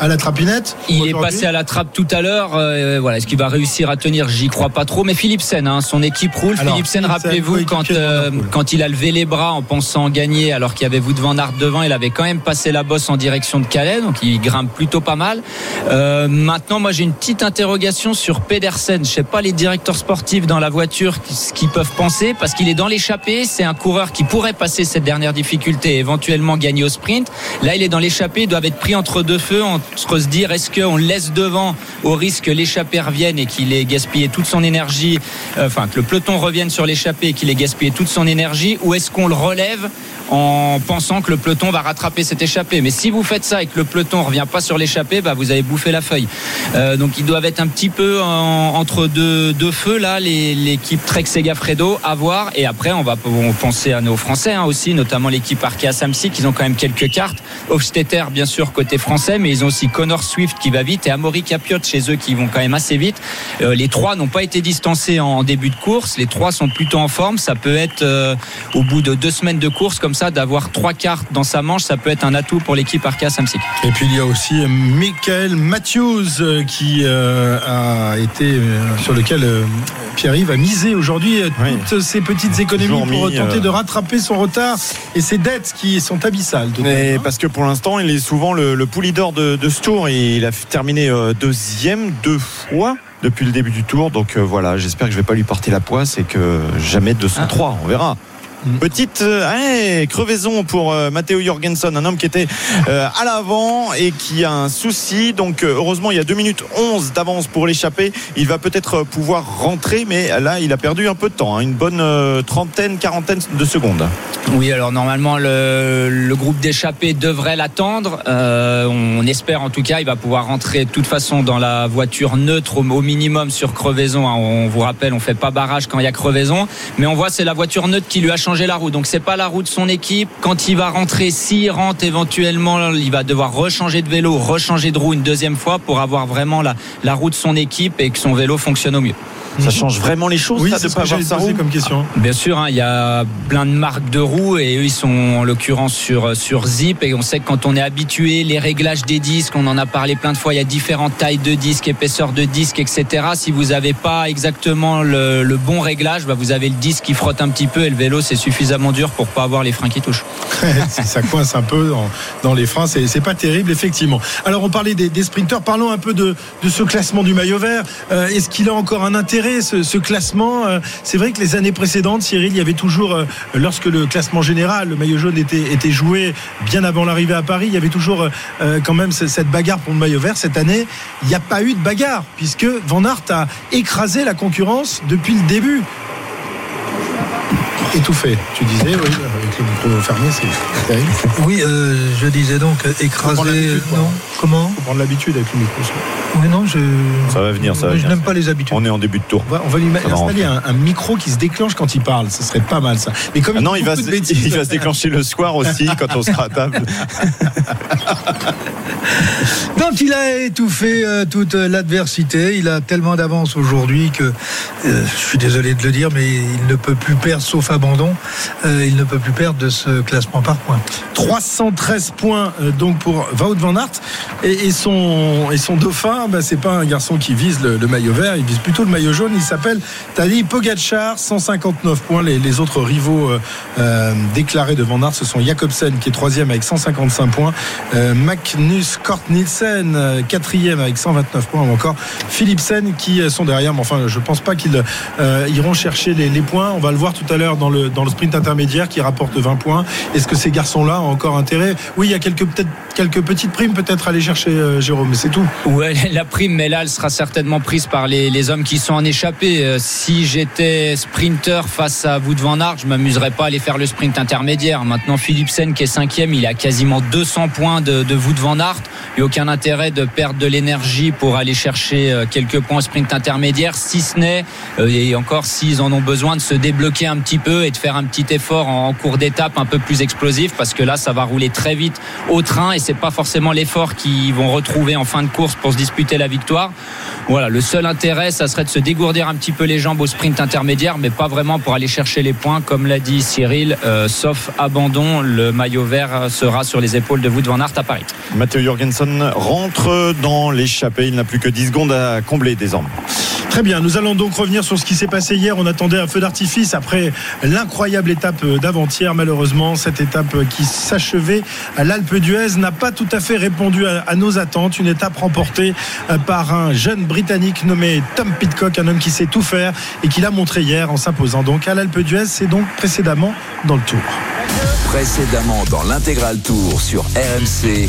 à la trapinette. Il est passé à la trappe tout à l'heure. euh, voilà, est-ce qu'il va réussir à tenir? J'y crois pas trop. Mais Philipsen, hein, son équipe roule. Alors, Philipsen, rappelez-vous, quand, euh, quand il a levé les bras en pensant gagner, alors qu'il y avait Wout van Aert devant, il avait quand même passé la bosse en direction de Calais, donc il grimpe plutôt pas mal. Euh, maintenant, moi, j'ai une petite interrogation sur Pedersen. Je sais pas les directeurs sportifs dans la voiture ce qu'ils peuvent penser, parce qu'il est dans l'échappée. C'est un coureur qui pourrait passer cette dernière difficulté et éventuellement gagner au sprint. Là, il est dans l'échappée. Ils doivent être pris entre deux feux, entre se dire est-ce qu'on laisse devant au risque que l'échappée revienne et qu'il ait gaspillé toute son énergie, euh, enfin que le peloton revienne sur l'échappée et qu'il ait gaspillé toute son énergie, ou est-ce qu'on le relève en pensant que le peloton va rattraper cette échappée. Mais si vous faites ça et que le peloton revient pas sur l'échappée, bah vous avez bouffé la feuille. Euh, donc ils doivent être un petit peu en- entre deux, feux là, l'équipe Trek Segafredo à voir. Et après on va penser à nos Français hein, aussi, notamment l'équipe Arkea Samsic. Ils ont quand même quelques cartes. Hofstetter bien sûr côté français, mais ils ont aussi Connor Swift qui va vite et Amaury Capiot chez eux qui vont quand même assez vite. Euh, les trois n'ont pas été distancés en début de course. Les trois sont plutôt en forme. Ça peut être euh, au bout de deux semaines de course comme ça d'avoir trois cartes dans sa manche. Ça peut être un atout pour l'équipe Arkea Samsic. Et puis il y a aussi Michael Matthews euh, qui euh, a été euh, sur lequel euh, Pierre-Yves a misé aujourd'hui Oui. toutes ces petites économies Toujours pour mis, tenter euh, de rattraper son retard et ses dettes qui sont abyssales. Mais hein. parce que pour l'instant, il est souvent le, le pouli d'or de, de ce tour. Et il a terminé euh, deuxième deux fois depuis le début du tour. Donc euh, voilà, j'espère que je vais pas lui porter la poisse et que jamais 203. On verra. Mm. Petite euh, crevaison pour euh, Matteo Jorgensen, un homme qui était euh, à l'avant et qui a un souci. Donc heureusement, il y a 2 minutes 11 d'avance pour l'échapper. Il va peut-être pouvoir rentrer, mais là, il a perdu un peu de temps, hein, une bonne trentaine, quarantaine de secondes. Oui, alors normalement le, le groupe d'échappés devrait l'attendre. Euh, on espère en tout cas, il va pouvoir rentrer de toute façon dans la voiture neutre au, au minimum sur crevaison. hein. On vous rappelle, on fait pas barrage quand il y a crevaison, mais on voit c'est la voiture neutre qui lui a changé la roue. Donc c'est pas la roue de son équipe. Quand il va rentrer, s'il rentre éventuellement, il va devoir rechanger de vélo, rechanger de roue une deuxième fois pour avoir vraiment la, la roue de son équipe et que son vélo fonctionne au mieux. Ça change vraiment les choses, oui, ça, c'est de pas avoir sa roue comme question. Bien sûr, hein, il y a plein de marques de roues et eux ils sont en l'occurrence sur sur Zip et on sait que quand on est habitué, les réglages des disques, on en a parlé plein de fois, il y a différentes tailles de disques, épaisseur de disques, etc. Si vous n'avez pas exactement le, le bon réglage, bah, vous avez le disque qui frotte un petit peu et le vélo c'est suffisamment dur pour pas avoir les freins qui touchent. ça coince un peu dans, dans les freins, c'est c'est pas terrible effectivement. Alors on parlait des, des sprinteurs, parlons un peu de, de ce classement du maillot vert. Euh, Est-ce qu'il a encore un intérêt ce, classement Euh, C'est vrai que les années précédentes, Cyril, il y avait toujours, euh, lorsque le classement général, le maillot jaune était, était joué bien avant l'arrivée à Paris, il y avait toujours euh, quand même ce- cette bagarre pour le maillot vert. Cette année, il n'y a pas eu de bagarre puisque Van Aert a écrasé la concurrence depuis le début. Étouffé, tu disais, oui, avec le micro fermé, c'est terrible. Oui, euh, je disais donc euh, l'habitude, quoi. Non, comment faut prendre l'habitude avec le micro. Oui, non, je. Ça va venir, ça va Je n'aime pas les habitudes. On est en début de tour. On va, on va lui Ça installer un, un micro qui se déclenche quand il parle. Ce serait pas mal ça. Mais comme Ah non, il va, se, bêtises il va à se déclencher le soir aussi quand on sera à table. Donc il a étouffé euh, toute l'adversité. Il a tellement d'avance aujourd'hui que, euh, je suis désolé de le dire, mais il ne peut plus perdre, sauf euh, il ne peut plus perdre de ce classement par points. 313 points euh, donc pour Wout van Aert et, son et son dauphin. Bah, c'est pas un garçon qui vise le, le maillot vert, il vise plutôt le maillot jaune. Il s'appelle Tadej Pogacar, 159 points. Les, autres rivaux euh, déclarés de Van Aert, ce sont Jacobsen qui est troisième avec 155 points, Magnus Kort Nielsen quatrième avec 129 points, ou encore Philipsen qui sont derrière. Mais enfin, je pense pas qu'ils iront chercher les, les points. On va le voir tout à l'heure dans dans dans le sprint intermédiaire qui rapporte 20 points. Est-ce que ces garçons-là ont encore intérêt? Oui, il y a quelques, petites primes peut-être à aller chercher, euh, Jérôme, mais c'est tout. Ouais, la prime, mais là, elle sera certainement prise par les, hommes qui sont en échappée. Euh, si j'étais sprinter face à vous devant Aert, je m'amuserais pas à aller faire le sprint intermédiaire. Maintenant, Philipsen, qui est cinquième, il a quasiment 200 points de, de devant Aert. Il n'y a aucun intérêt de perdre de l'énergie pour aller chercher euh, quelques points au sprint intermédiaire, si ce n'est, et encore s'ils en ont besoin, de se débloquer un petit peu et de faire un petit effort en, cours d'étape un peu plus explosif, parce que là, ça va rouler très vite au train et c'est pas forcément l'effort qu'ils vont retrouver en fin de course pour se disputer la victoire. Voilà, le seul intérêt, ça serait de se dégourdir un petit peu les jambes au sprint intermédiaire, mais pas vraiment pour aller chercher les points, comme l'a dit Cyril, euh, sauf abandon, le maillot vert sera sur les épaules de Wout van Aert à Paris. Matteo Jorgensen rentre dans l'échappée. Il n'a plus que 10 secondes à combler désormais. Très bien, nous allons donc revenir sur ce qui s'est passé hier. On attendait un feu d'artifice après l'incroyable étape d'avant-hier. Malheureusement, cette étape qui s'achevait à l'Alpe d'Huez n'a pas tout à fait répondu à, nos attentes. Une étape remportée par un jeune Britannique nommé Tom Pitcock, un homme qui sait tout faire et qui l'a montré hier en s'imposant donc à l'Alpe d'Huez. C'est donc précédemment dans le tour. Précédemment dans l'intégral tour sur RMC.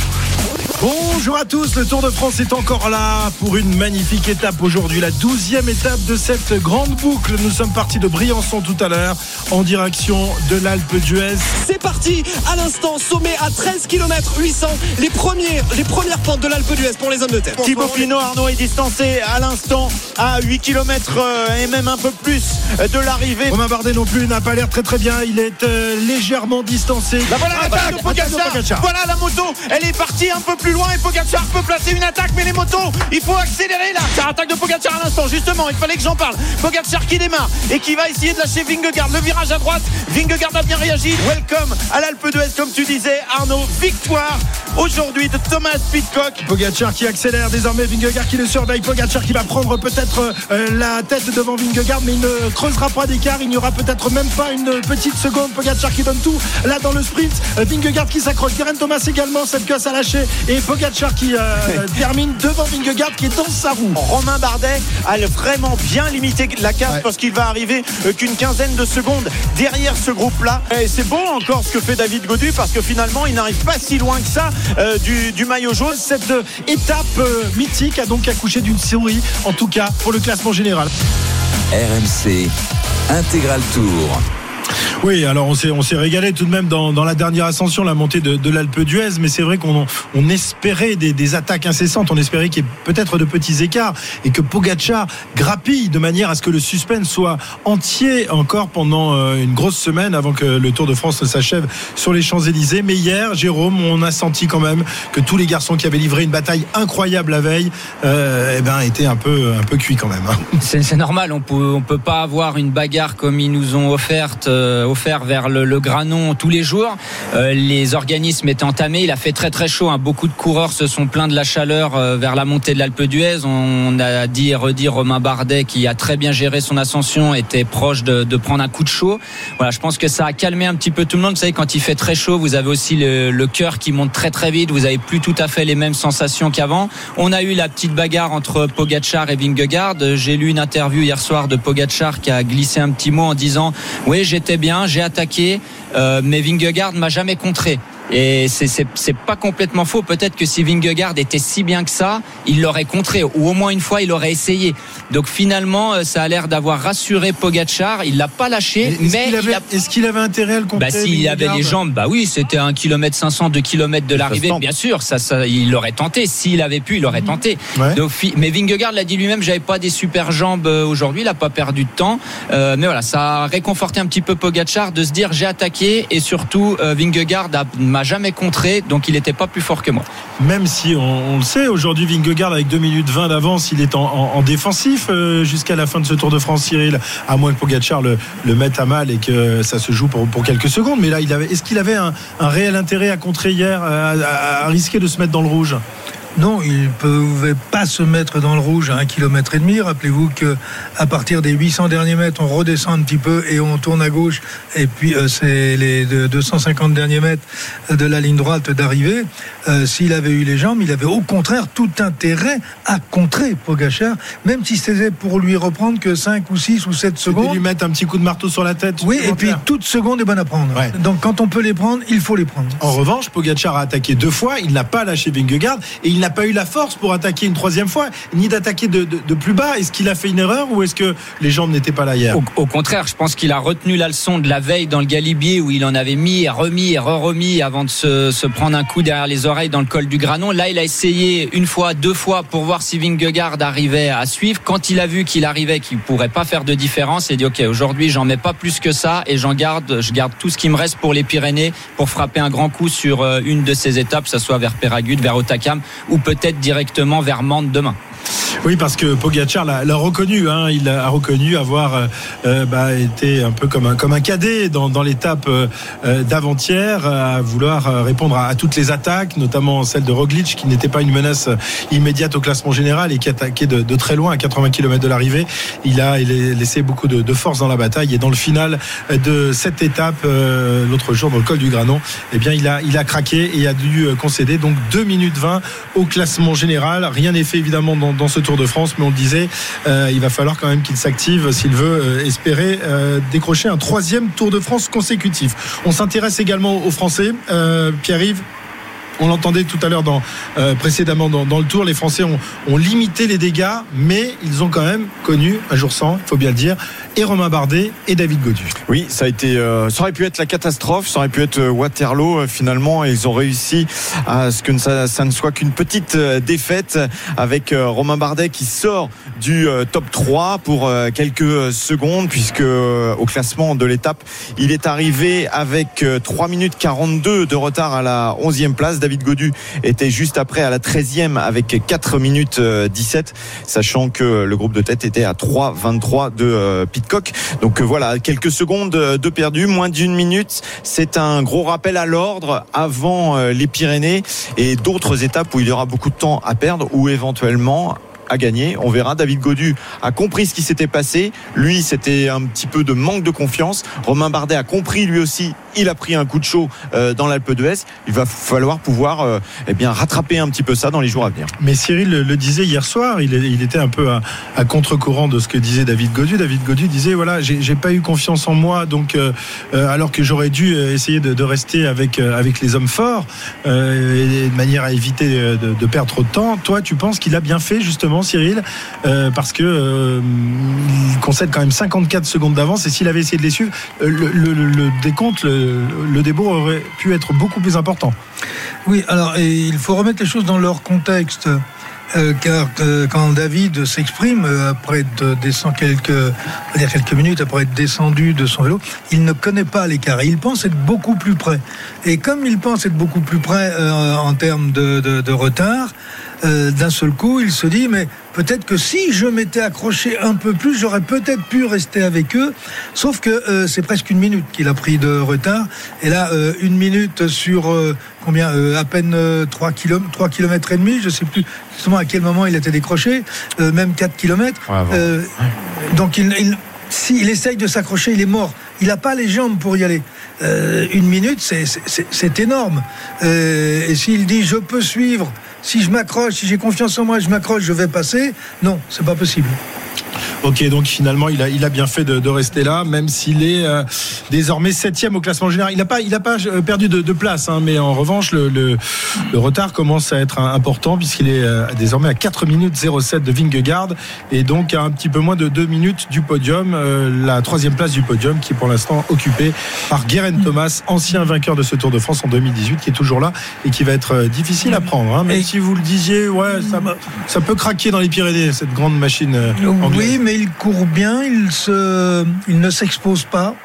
Bonjour à tous, le Tour de France est encore là pour une magnifique étape aujourd'hui, la douzième étape de cette grande boucle. Nous sommes partis de Briançon tout à l'heure en direction de l'Alpe d'Huez. C'est parti à l'instant, sommet à 13 km 800, les, premiers, les premières pentes de l'Alpe d'Huez pour les hommes de tête. Thibaut Pinot, Arnaud est distancé à l'instant à 8 km et même un peu plus de l'arrivée. Romain Bardet non plus n'a pas l'air très très bien, il est euh, légèrement distancé. Là, voilà Ah, l'attaque de Pogacar. Voilà la moto, elle est partie un peu plus loin et Pogacar peut placer une attaque, mais les motos, il faut accélérer là. C'est attaque de Pogacar à l'instant, justement, il fallait que j'en parle. Pogacar qui démarre et qui va essayer de lâcher Vingegaard. Le virage à droite, Vingegaard a bien réagi. Welcome à l'Alpe d'Huez, comme tu disais, Arnaud. Victoire aujourd'hui de Thomas Pitcock. Pogacar qui accélère désormais, Vingegaard qui le surveille, Pogacar qui va prendre peut-être euh, la tête devant Vingegaard, mais il ne creusera pas d'écart, il n'y aura peut-être même pas une petite seconde. Pogacar qui donne tout là dans le sprint, Euh, Vingegaard qui s'accroche, Geraint Thomas également, cette casse à lâcher, et Pogacar qui euh, termine devant Vingegaard qui est dans sa roue. Romain Bardet a vraiment bien limité la casse Ouais. parce qu'il va arriver euh, qu'une quinzaine de secondes derrière ce groupe-là. Et c'est bon encore ce que fait David Godu parce que finalement il n'arrive pas si loin que ça euh, du, du maillot jaune. Cette euh, étape euh, mythique a donc accouché d'une souris, en tout cas pour le classement général. RMC. Intégral tour. Oui, alors on s'est on s'est régalé tout de même dans, la dernière ascension, la montée de, l'Alpe d'Huez, mais c'est vrai qu'on on espérait des, attaques incessantes, on espérait qu'il y ait peut-être de petits écarts et que Pogacar grappille de manière à ce que le suspense soit entier encore pendant euh, une grosse semaine avant que le Tour de France ne s'achève sur les Champs-Élysées. Mais hier, Jérôme, on a senti quand même que tous les garçons qui avaient livré une bataille incroyable la veille, euh, eh ben étaient un peu un cuits quand même. hein. C'est normal, on peut, on peut pas avoir une bagarre comme ils nous ont offerte, euh, offert vers le, Granon tous les jours. Euh, les organismes étaient entamés, il a fait très très chaud. hein. Beaucoup de coureurs se sont plaints de la chaleur euh, vers la montée de l'Alpe d'Huez. On a dit et redit Romain Bardet qui a très bien géré son ascension, était proche de, prendre un coup de chaud. Voilà, je pense que ça a calmé un petit peu tout le monde. Vous savez, quand il fait très chaud, vous avez aussi le, cœur qui monte très très vite. Vous avez plus tout à fait les mêmes sensations qu'avant. On a eu la petite bagarre entre Pogacar et Vingegaard. J'ai lu une interview hier soir de Pogacar qui a glissé un petit mot en disant oui bien, j'ai attaqué, euh, mais Vingegaard m'a jamais contré. Et c'est- pas complètement faux. Peut-être que si Vingegaard était si bien que ça, il l'aurait contré, ou au moins une fois, il aurait essayé. Donc finalement, euh, ça a l'air d'avoir rassuré Pogachar. Il l'a pas lâché, Est-ce mais qu'il il avait, a est-ce qu'il avait intérêt à le contrer bah s'il avait les jambes, bah oui, c'était un kilomètre 500, 2 kilomètres de l'arrivée, bien sûr, ça, ça, il l'aurait tenté. S'il avait pu, il aurait tenté. Ouais. Donc, mais Vingegaard l'a dit lui-même, j'avais pas des super jambes euh, aujourd'hui, il a pas perdu de temps. Euh, mais voilà, ça a réconforté un petit peu Pogachar de se dire j'ai attaqué et surtout euh, Vingegaard a- m'a jamais contré, donc il n'était pas plus fort que moi. Même si on, le sait, aujourd'hui Vingegaard avec 2 minutes 20 d'avance, il est en, en- en défensif euh, jusqu'à la fin de ce Tour de France, Cyril, à moins que Pogacar le, le mette à mal et que ça se joue pour, quelques secondes. Mais là, il avait, est-ce qu'il avait un, réel intérêt à contrer hier, à risquer de se mettre dans le rouge? Non, il ne pouvait pas se mettre dans le rouge à un kilomètre et demi. Rappelez-vous que à partir des 800 derniers mètres, on redescend un petit peu et on tourne à gauche. Et puis euh, c'est les 250 derniers mètres de la ligne droite d'arrivée. Euh, S'il avait eu les jambes, il avait au contraire tout intérêt à contrer Pogachar, même si c'était pour lui reprendre que 5 ou 6 ou 7 C'était secondes. lui mettre un petit coup de marteau sur la tête. Oui, et puis toute seconde est bonne à prendre. Ouais. Donc quand on peut les prendre, il faut les prendre. En revanche, Pogacar a attaqué deux fois, il n'a pas lâché Vingegaard et il n'a pas eu la force pour attaquer une troisième fois, ni d'attaquer de, plus bas. Est-ce qu'il a fait une erreur ou est-ce que les jambes n'étaient pas là hier Au, contraire, je pense qu'il a retenu la leçon de la veille dans le Galibier où il en avait mis, et remis et re-remis avant de se, prendre un coup derrière les oreilles dans le col du Granon. Là, il a essayé une fois, deux fois pour voir si Vingegaard arrivait à suivre. Quand il a vu qu'il arrivait, qu'il pourrait pas faire de différence, il a dit OK, aujourd'hui, j'en mets pas plus que ça et j'en garde, je garde tout ce qui me reste pour les Pyrénées pour frapper un grand coup sur euh, une de ces étapes, que ce soit vers Péragude, vers Otakam peut-être directement vers Mende demain. Oui, parce que Pogacar l'a reconnu. hein. il a reconnu avoir euh, euh, bah, été un peu comme un, comme un cadet dans, dans l'étape euh, euh, d'avant-hier, à vouloir répondre à, toutes les attaques, notamment celle de Roglic, qui n'était pas une menace immédiate au classement général et qui attaquait de, de très loin, à 80 km de l'arrivée. Il a, il laissé beaucoup de, de force dans la bataille et dans le final de cette étape, euh, l'autre jour dans le col du Granon, eh bien, il a, il a craqué et a dû concéder donc 2 minutes 20 au classement général. Rien n'est fait évidemment dans, dans ce Tour de France, mais on le disait, euh, il va falloir quand même qu'il s'active s'il veut euh, espérer euh, décrocher un troisième Tour de France consécutif. On s'intéresse également aux Français. Pierre-Yves on l'entendait tout à l'heure euh, précédemment dans, le tour, les Français ont, limité les dégâts, mais ils ont quand même connu un jour sans, il faut bien le dire, et Romain Bardet et David Godu. Oui, ça a été, euh, ça aurait pu être la catastrophe, ça aurait pu être euh, Waterloo finalement, ils ont réussi à ce que ça, ne soit qu'une petite défaite avec Romain Bardet qui sort du top 3 pour quelques secondes, puisque au classement de l'étape, il est arrivé avec euh, 3 minutes 42 de retard à la 11e place. David Godu était juste après à la 13e avec 4 minutes euh, 17, sachant que le groupe de tête était à 3,23 de euh, Pitcock. Donc euh, voilà, quelques secondes euh, de perdu, moins d'une minute. C'est un gros rappel à l'ordre avant euh, les Pyrénées et d'autres étapes où il y aura beaucoup de temps à perdre ou éventuellement à gagner. On verra. David Godu a compris ce qui s'était passé. Lui, c'était un petit peu de manque de confiance. Romain Bardet a compris lui aussi. Il a pris un coup de chaud euh, dans l'Alpe d'Huez. Il va falloir pouvoir euh, eh bien rattraper un petit peu ça dans les jours à venir. Mais Cyril le, disait hier soir, il, était un peu à, contre-courant de ce que disait David Godu. David Godu disait voilà, j'ai pas eu confiance en moi, donc euh, alors que j'aurais dû essayer de, rester avec avec les hommes forts, et de manière à éviter de, de perdre trop de temps. Toi, tu penses qu'il a bien fait justement, Cyril, euh, parce que euh, il concède quand même 54 secondes d'avance, et s'il avait essayé de les suivre, euh, le, le- décompte, le, le aurait pu être beaucoup plus important. Oui, alors il faut remettre les choses dans leur contexte. car quand David s'exprime après de descend quelques, minutes après être descendu de son vélo, il ne connaît pas l'écart. Il pense être beaucoup plus près. Et comme il pense être beaucoup plus près en termes de retard, euh, d'un seul coup, il se dit mais peut-être que si je m'étais accroché un peu plus, j'aurais peut-être pu rester avec eux. Sauf que euh, c'est presque une minute qu'il a pris de retard. Et là, euh, une minute sur euh, combien À peine euh, 3 km, 3 km et demi, je sais plus justement à quel moment il était décroché, même 4 km. Donc il, il- s'il essaye de s'accrocher, il est mort. Il n'a pas les jambes pour y aller. Euh, une minute, c'est- énorme. Euh, et s'il dit je peux suivre, si je m'accroche, si j'ai confiance en moi, je m'accroche, je vais passer, non, c'est pas possible. Ok, donc finalement, il a, il a bien fait de, de rester là, même s'il est euh, désormais septième au classement général. Il n'a pas, il a pas euh, perdu de, de place, hein, mais en revanche, le, le- le retard commence à être important puisqu'il est euh, désormais à 4 minutes 07 de Vingegaard et donc à un petit peu moins de 2 minutes du podium, euh, la troisième place du podium qui est pour l'instant occupée par Guerin Thomas, ancien vainqueur de ce Tour de France en 2018, qui est toujours là et qui va être euh, difficile à prendre. Hein, même Et- si vous le disiez, ouais, ça, ça peut craquer dans les Pyrénées, cette grande machine euh, anglaise. Oui, mais il court bien, il, ne s'expose pas.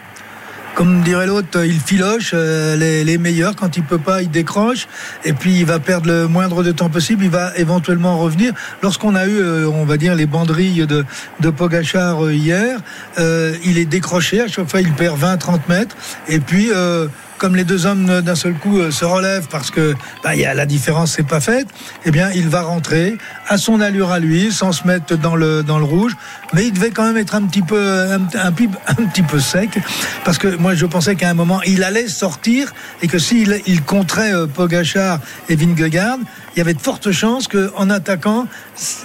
Comme dirait l'autre, il filoche euh, les, meilleurs. Quand il peut pas, il décroche. Et puis il va perdre le moindre de temps possible. Il va éventuellement revenir. Lorsqu'on a eu, euh, on va dire, les banderilles de, de Pogachar euh, hier, il est décroché. À chaque fois, il perd 20-30 mètres. Et puis, comme les deux hommes d'un seul coup euh, se relèvent parce que bah, la différence c'est pas faite, eh bien il va rentrer à son allure à lui, sans se mettre dans le rouge, mais il devait quand même être un petit peu un, petit peu sec parce que moi je pensais qu'à un moment il allait sortir et que s'il il compterait euh, Pogachar et Vingegaard, il y avait de fortes chances qu'en attaquant,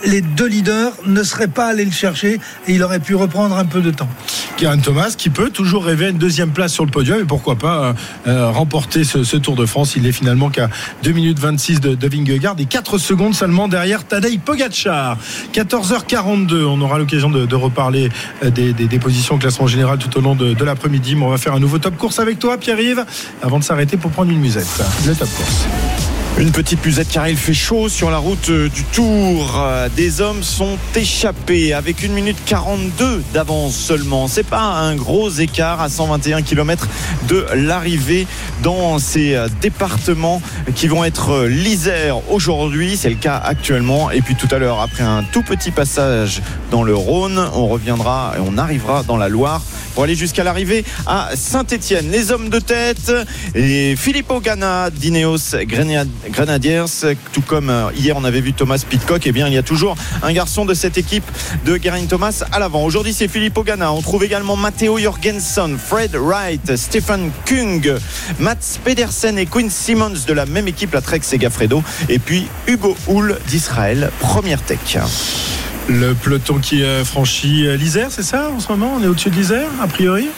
les deux leaders ne seraient pas allés le chercher et il aurait pu reprendre un peu de temps. Karen Thomas qui peut toujours rêver à une deuxième place sur le podium et pourquoi pas euh, euh, remporter ce, ce, Tour de France. Il est finalement qu'à 2 minutes 26 de, de Vingegaard et 4 secondes seulement derrière Tadej Pogacar. 14h42, on aura l'occasion de, de, reparler euh, des, des, des, positions au classement général tout au long de, de l'après-midi. Mais on va faire un nouveau top course avec toi, Pierre-Yves, avant de s'arrêter pour prendre une musette. Le top course. Une petite musette car il fait chaud sur la route du Tour. Des hommes sont échappés avec une minute 42 d'avance seulement. C'est pas un gros écart à 121 km de l'arrivée dans ces départements qui vont être l'Isère aujourd'hui. C'est le cas actuellement. Et puis tout à l'heure, après un tout petit passage dans le Rhône, on reviendra et on arrivera dans la Loire pour aller jusqu'à l'arrivée à Saint-Etienne. Les hommes de tête, et Filippo Ganna, d'Ineos Grenadiers, tout comme hier on avait vu Thomas Pitcock, et eh bien il y a toujours un garçon de cette équipe de Geraint Thomas à l'avant. Aujourd'hui c'est Filippo Ganna. On trouve également Matteo Jorgensen, Fred Wright, Stefan Kung, Mats Pedersen et Quinn Simmons de la même équipe, la Trek Segafredo, et puis Hugo Hull d'Israël, première tech. Le peloton qui franchit l'Isère, c'est ça en ce moment On est au-dessus de l'Isère, a priori?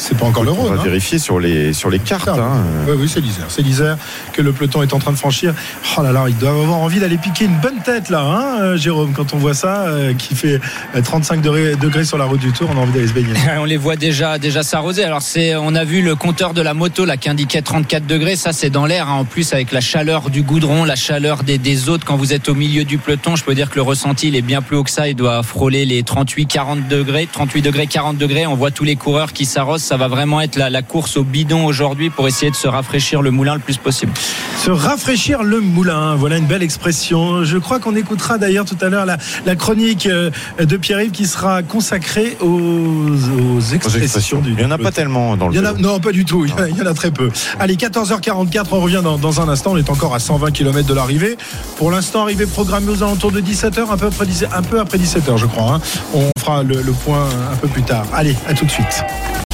C'est pas encore le Rhône. On va hein. vérifier sur les, sur les cartes. Hein. Oui, oui, c'est l'Isère. C'est l'Isère que le peloton est en train de franchir. Oh là là, ils doivent avoir envie d'aller piquer une bonne tête là, hein, Jérôme, quand on voit ça, euh, qui fait 35 degrés, degrés, sur la route du Tour, on a envie d'aller se baigner. on les voit déjà, déjà s'arroser. Alors, c'est, on a vu le compteur de la moto là qui indiquait 34 degrés. Ça, c'est dans l'air. Hein. En plus, avec la chaleur du goudron, la chaleur des, des autres, quand vous êtes au milieu du peloton, je peux dire que le ressenti, il est bien plus haut que ça. Il doit frôler les 38, 40 degrés, 38 degrés, 40 degrés. On voit tous les coureurs qui s'arrosent. Ça va vraiment être la la course au bidon aujourd'hui pour essayer de se rafraîchir le moulin le plus possible. Se rafraîchir le moulin, voilà une belle expression. Je crois qu'on écoutera d'ailleurs tout à l'heure la, la, chronique de Pierre-Yves qui sera consacrée aux, aux, expressions, aux expressions, du. Il n'y en a pas tellement dans le. Il y en a, non, pas du tout. Il y, en a, il y en a très peu. Allez, 14h44, on revient dans, dans, un instant. On est encore à 120 km de l'arrivée. Pour l'instant, arrivée programmée aux alentours de 17h, un peu après, un peu après 17h, je crois. Hein. On fera le, le point un peu plus tard. Allez, à tout de suite.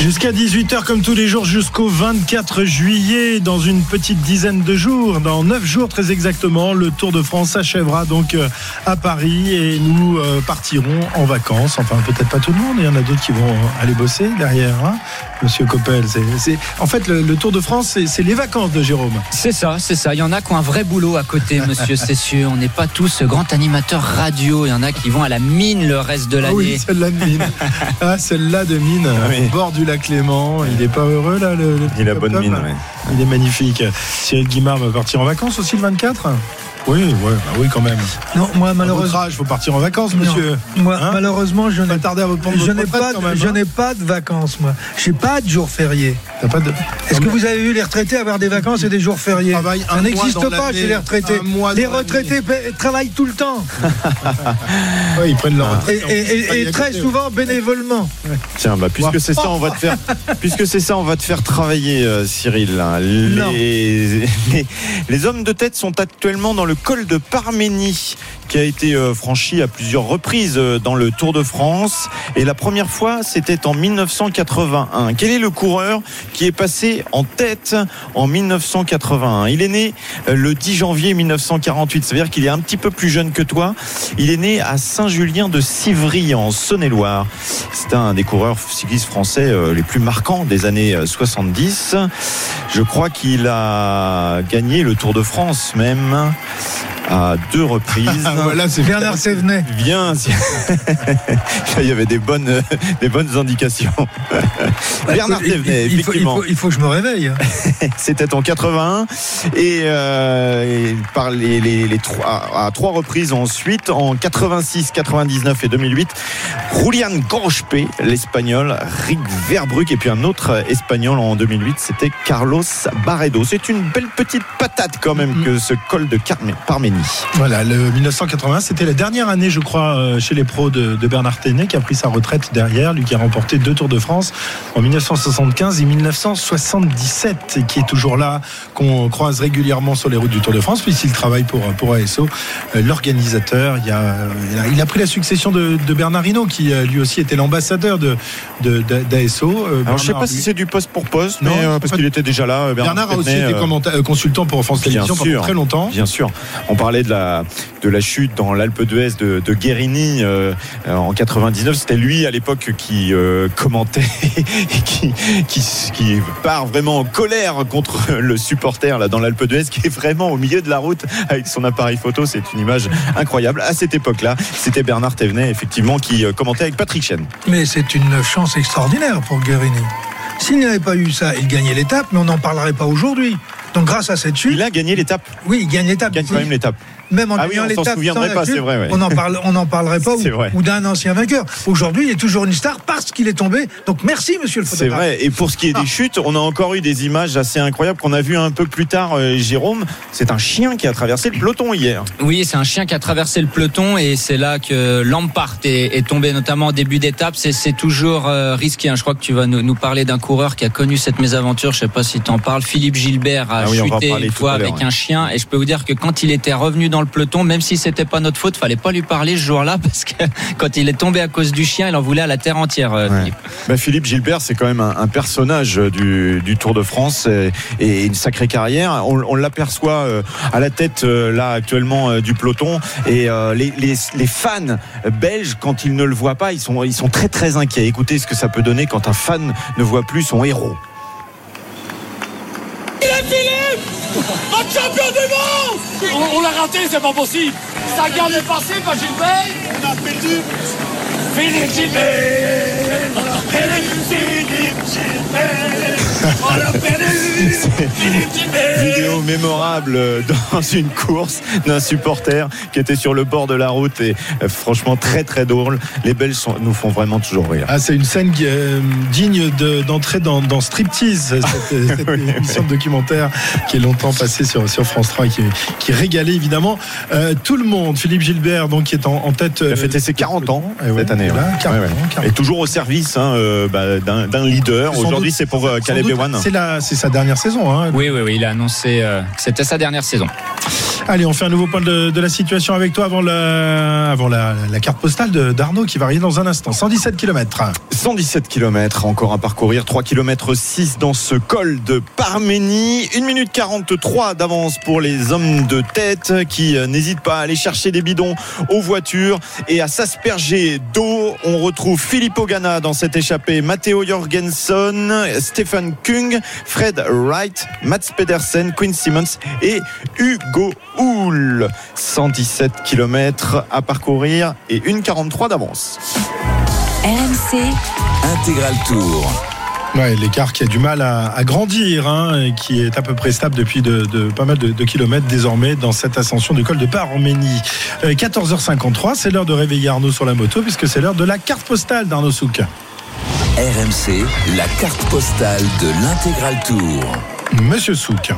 Jusqu'à 18h comme tous les jours jusqu'au 24 juillet dans une petite dizaine de jours, dans 9 jours très exactement, le Tour de France s'achèvera donc à Paris et nous partirons en vacances. Enfin peut-être pas tout le monde, il y en a d'autres qui vont aller bosser derrière. Hein Monsieur Coppel, c'est, en fait le, le, Tour de France c'est, les vacances de Jérôme. C'est ça, c'est ça. Il y en a qui ont un vrai boulot à côté, Monsieur Cessieux. On n'est pas tous grand animateur radio. Il y en a qui vont à la mine le reste de l'année. Oui, celle-là de mine. Ah, celle-là de mine, oui. au bord du lac Clément. Il n'est pas heureux là le, le Il a bonne mine, ouais. Il est magnifique. Cyril Guimard va partir en vacances aussi le 24 oui, ouais, bah oui, quand même. Non, moi malheureusement, il faut partir en vacances, monsieur. Non, moi, hein malheureusement, je n'ai je pas, hein n'ai pas de vacances, moi. Je n'ai pas de jours fériés. Pas de... Est-ce que vous avez vu les retraités avoir des vacances et des jours fériés Ça n'existe pas chez les retraités. Les retraités travaillent tout le temps. ouais, ils prennent leur retraite. Et, et, et, et très souvent bénévolement. Tiens, bah, puisque c'est ça, on va te faire, puisque c'est ça, on va te faire travailler, euh, Cyril. Les, les, les hommes de tête sont actuellement dans le col de Parménie qui a été franchi à plusieurs reprises dans le Tour de France. Et la première fois, c'était en 1981. Quel est le coureur qui est passé en tête en 1981 Il est né le 10 janvier 1948. Ça veut dire qu'il est un petit peu plus jeune que toi. Il est né à Saint-Julien de Civry, en Saône-et-Loire. C'est un des coureurs cyclistes français les plus marquants des années 70. Je crois qu'il a gagné le Tour de France même Yes. À deux reprises. voilà, c'est Bernard Sévenet. Bien. il y avait des bonnes, des bonnes indications. Bernard Sévenet, il, il, faut, il, faut, il faut que je me réveille. C'était en 81 et, euh, et par les, les, les, trois, à trois reprises ensuite, en 86, 99 et 2008, Julian Gorgpe, l'espagnol, Rick Verbruck et puis un autre espagnol en 2008, c'était Carlos Barredo. C'est une belle petite patate quand même que ce col de Parménie. Voilà, le 1980, c'était la dernière année, je crois, euh, chez les pros de, de Bernard Tenet, qui a pris sa retraite derrière, lui qui a remporté deux Tours de France en 1975 et 1977, et qui est toujours là, qu'on croise régulièrement sur les routes du Tour de France, puisqu'il travaille pour, pour ASO, euh, l'organisateur. Il, a- il a- il a pris la succession de, de Bernard Hinault, qui euh, lui aussi était l'ambassadeur de, de- d'ASO. Alors, je sais Bernard, pas si c'est du poste pour poste, Non, mais euh, parce qu'il était déjà là. Bernard a aussi été euh, consultant pour France Télévisions pendant très longtemps. Bien sûr. On parlait de la, de la chute dans l'Alpe d'Huez de, Guérini euh, en 99. C'était lui à l'époque qui euh, commentait et qui, qui, qui part vraiment en colère contre le supporter là, dans l'Alpe d'Huez qui est vraiment au milieu de la route avec son appareil photo. C'est une image incroyable. À cette époque-là, c'était Bernard Thévenet effectivement qui euh, commentait avec Patrick Chen. Mais c'est une chance extraordinaire pour Guérini. S'il n'y avait pas eu ça, il gagnait l'étape, mais on n'en parlerait pas aujourd'hui. Donc grâce à cette chute, Il a gagné l'étape. oui, il gagne l'étape. Il gagne quand même l'étape. Même en Ah oui, gagnant on s'en l'étape, c'est ouais. on n'en parle, on n'en parlerait pas C'est ou, d'un ancien vainqueur. Aujourd'hui, il est toujours une star parce qu'il est tombé. Donc merci, monsieur le C'est photographe. vrai. Et pour ce qui est des Ah. chutes, on a encore eu des images assez incroyables qu'on a vu un peu plus tard, euh, Jérôme. C'est un chien qui a traversé le peloton hier. Oui, c'est un chien qui a traversé le peloton et c'est là que Lampart est, est tombé, notamment au début d'étape. C'est, c'est toujours euh, risqué. hein. Je crois que tu vas nous, nous parler d'un coureur qui a connu cette mésaventure. Je sais pas si tu en parles. Philippe Gilbert a Ah oui, en chuté une fois avec ouais. un chien et je peux vous dire que quand il était revenu dans le peloton, même si c'était pas notre faute, fallait pas lui parler ce jour-là parce que quand il est tombé à cause du chien, il en voulait à la terre entière. euh, Ouais. Philippe. Bah, Philippe Gilbert, c'est quand même un, un personnage du, du Tour de France et, et une sacrée carrière. On, on l'aperçoit euh, à la tête euh, là actuellement euh, du peloton et euh, les, les, les fans belges, quand ils ne le voient pas, ils sont, ils sont très très inquiets. Écoutez ce que ça peut donner quand un fan ne voit plus son héros. Notre champion du monde On, on l'a raté, c'est pas possible. Ça garde est passé par Gilbert On a perdu. Philippe Gilbert On a perdu. Philippe Gilbert On a perdu Philippe Gilbert vidéo mémorable dans une course d'un supporter qui était sur le bord de la route et euh, franchement très très drôle. Les Belges sont- nous font vraiment toujours rire. Ah, c'est une scène euh, digne de- d'entrer dans, dans Striptease, cette, cette émission de documentaire qui est longtemps passée sur, sur France 3 et qui, qui régalait évidemment euh, tout le monde. Philippe Gilbert, donc, qui est en, en tête. Il a fêté ses 40 ans Eh ouais, cette année. là, ouais. 40 Ouais, ouais. ans, 40 Et toujours au service hein, euh, bah, d'un leader. Aujourd'hui c'est pour euh, Caleb Ewan. C'est la- c'est sa dernière saison. hein. Oui, oui, oui. Il a annoncé euh, c'était sa dernière saison. Allez, on fait un nouveau point de, la situation avec toi avant la, carte postale d'Arnaud qui va arriver dans un instant. 117 km. 117 km encore à parcourir, 3 km 6 dans ce col de Parménie, 1 minute 43 d'avance pour les hommes de tête qui euh, n'hésitent pas à aller chercher des bidons aux voitures et à s'asperger d'eau. On retrouve Philippe Ogana dans cette échappée, Matteo Jorgensen, Stephen Kung, Fred Wright, Mats Pedersen, Quinn Simmons et Hugo Hull. 117 km à parcourir et 1,43 d'avance. RMC, Intégral Tour. Ouais, l'écart qui a du mal à, à grandir, hein, et qui est à peu près stable depuis de, de- pas mal de, de kilomètres désormais dans cette ascension du col de Parménie. Euh, 14h53, c'est l'heure de réveiller Arnaud sur la moto puisque c'est l'heure de la carte postale d'Arnaud Souk. RMC, la carte postale de l'Intégral Tour. Monsieur Souk.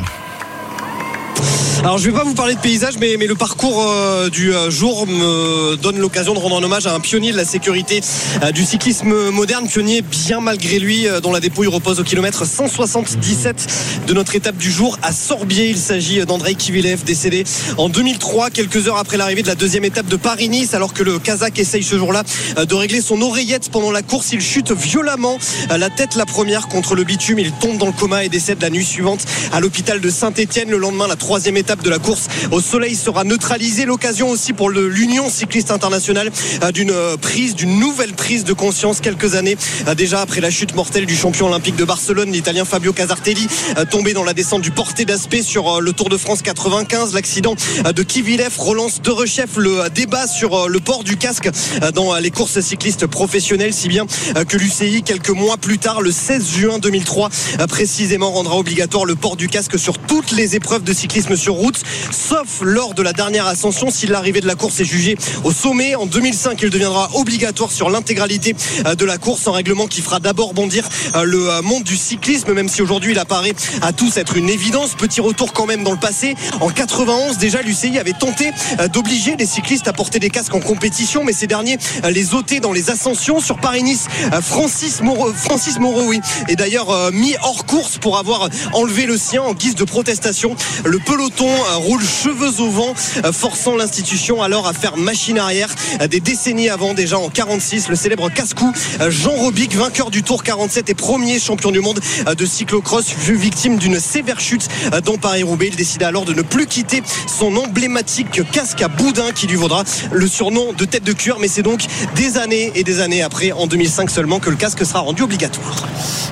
Alors je vais pas vous parler de paysage, mais, le parcours euh, du euh, jour me donne l'occasion de rendre hommage à un pionnier de la sécurité euh, du cyclisme moderne, pionnier bien malgré lui, dont la dépouille repose au kilomètre 177 de notre étape du jour à Sorbier. Il s'agit d'Andrei Kivilev, décédé en 2003, quelques heures après l'arrivée de la deuxième étape de Paris-Nice, alors que le Kazakh essaye ce jour-là de régler son oreillette pendant la course. Il chute violemment, la tête la première contre le bitume. Il tombe dans le coma et décède la nuit suivante à l'hôpital de Saint-Etienne. Le lendemain, la troisième étape de la course au soleil sera neutralisée. L'occasion aussi pour l'Union cycliste internationale euh, d'une euh, prise, d'une nouvelle prise de conscience quelques années euh, déjà après la chute mortelle du champion olympique de Barcelone, l'Italien Fabio Casartelli, tombé dans la descente du Porté d'Aspect sur le Tour de France 95. L'accident de Kivilev relance de rechef le débat sur le port du casque dans les courses cyclistes professionnelles, si bien que l'UCI, quelques mois plus tard, le 16 juin 2003, euh, précisément rendra obligatoire le port du casque sur toutes les épreuves de cyclisme cyclisme sur route, sauf lors de la dernière ascension si l'arrivée de la course est jugée au sommet. En 2005, il deviendra obligatoire sur l'intégralité euh, de la course, un règlement qui fera d'abord bondir euh, le euh, monde du cyclisme, même si aujourd'hui il apparaît à tous être une évidence. Petit retour quand même dans le passé. En 91, déjà, l'UCI avait tenté d'obliger les cyclistes à porter des casques en compétition, mais ces derniers les ôtaient dans les ascensions. Sur Paris-Nice, Francis Moreau, Francis Moreau est d'ailleurs mis hors course pour avoir enlevé le sien en guise de protestation. Le peloton roule cheveux au vent, forçant l'institution alors à faire machine arrière. Des décennies avant, déjà en 46, le célèbre casse-cou Jean Robic, vainqueur du Tour 47 et premier champion du monde de cyclocross, fut victime d'une sévère chute dans Paris-Roubaix. Il décida alors de ne plus quitter son emblématique casque à boudin qui lui vaudra le surnom de tête de cuir. Mais c'est donc des années et des années après, en 2005 seulement, que le casque sera rendu obligatoire.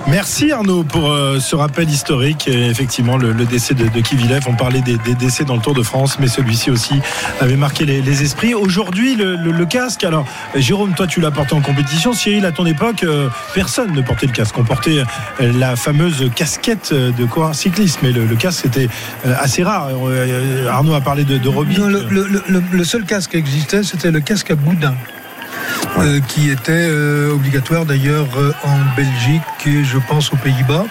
Merci Arnaud pour euh, ce rappel historique. Effectivement, le, décès de, de Kivilev, on parlait des, décès dans le Tour de France, mais celui-ci aussi avait marqué les, esprits. Aujourd'hui, le, casque, alors Jérôme, toi tu l'as porté en compétition. Cyril, à ton époque, euh, personne ne portait le casque. On portait euh, la fameuse casquette de coureur cyclisme, mais le, casque c'était assez rare. Arnaud a parlé de, de le, seul casque qui existait, c'était le casque à boudin. Euh, qui était euh, obligatoire d'ailleurs euh, en Belgique et je pense aux Pays-Bas.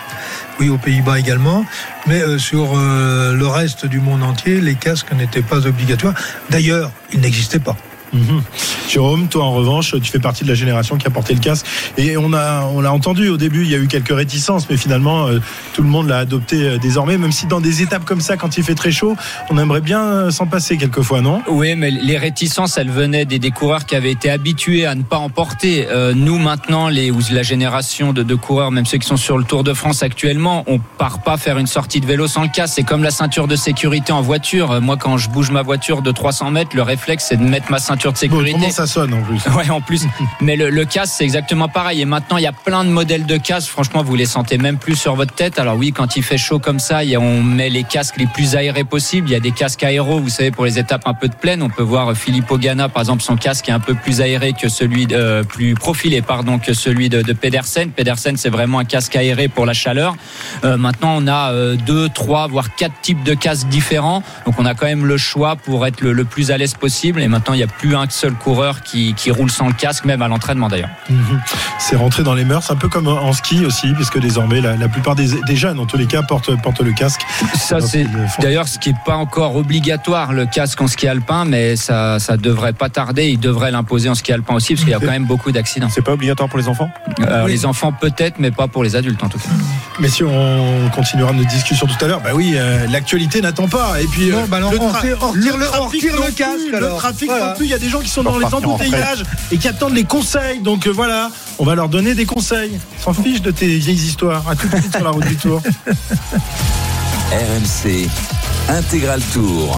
Oui, aux Pays-Bas également. Mais sur le reste du monde entier, les casques n'étaient pas obligatoires. D'ailleurs, ils n'existaient pas. Mhm. Jérôme, toi en revanche, tu fais partie de la génération qui a porté le casque. Et on on l'a entendu au début, il y a eu quelques réticences, mais finalement, euh, tout le monde l'a adopté euh, désormais, même si dans des étapes comme ça, quand il fait très chaud, on aimerait bien euh, s'en passer quelquefois, non? Oui, mais les réticences, elles venaient des, coureurs qui avaient été habitués à ne pas en porter. nous, maintenant, la génération de, de, coureurs, même ceux qui sont sur le Tour de France actuellement, on part pas faire une sortie de vélo sans le casque. C'est comme la ceinture de sécurité en voiture. Moi, quand je bouge ma voiture de 300 mètres, le réflexe, c'est de mettre ma ceinture de sécurité. ça sonne en plus. Ouais, en plus. Mais le, casque, c'est exactement pareil. Et maintenant, il y a plein de modèles de casques. Franchement, vous les sentez même plus sur votre tête. Alors oui, quand il fait chaud comme ça, on met les casques les plus aérés possibles. Il y a des casques aéros, vous savez, pour les étapes un peu de plaine. On peut voir Filippo Ganna, par exemple, son casque est un peu plus aéré que celui de, euh, plus profilé, pardon, que celui de, de Pedersen. Pedersen, c'est vraiment un casque aéré pour la chaleur. Euh, maintenant, on a euh, deux, trois, voire quatre types de casques différents. Donc, on a quand même le choix pour être le, le plus à l'aise possible. Et maintenant, il n'y a plus un seul coureur qui, qui roule sans le casque, même à l'entraînement d'ailleurs. Mhm. C'est rentré dans les mœurs, un peu comme en ski aussi, puisque désormais la, plupart des, jeunes, en tous les cas, portent, portent le casque. Ça, c'est d'ailleurs ce qui n'est pas encore obligatoire, le casque en ski alpin, mais ça ça devrait pas tarder. Ils devraient l'imposer en ski alpin aussi, parce qu'il y a quand même beaucoup d'accidents. C'est pas obligatoire pour les enfants? Euh, Les enfants peut-être, mais pas pour les adultes en tout cas. Mais si on continuera notre discussion tout à l'heure, bah oui, euh, l'actualité n'attend pas. Et puis, euh, bah le, le, casque. Le trafic non plus, il y a des gens qui sont dans les embouteillages et qui attendent les conseils. Donc euh, voilà, on va leur donner des conseils. S'en fiche de tes vieilles histoires. À tout de suite sur la route du tour. RMC, Intégral Tour.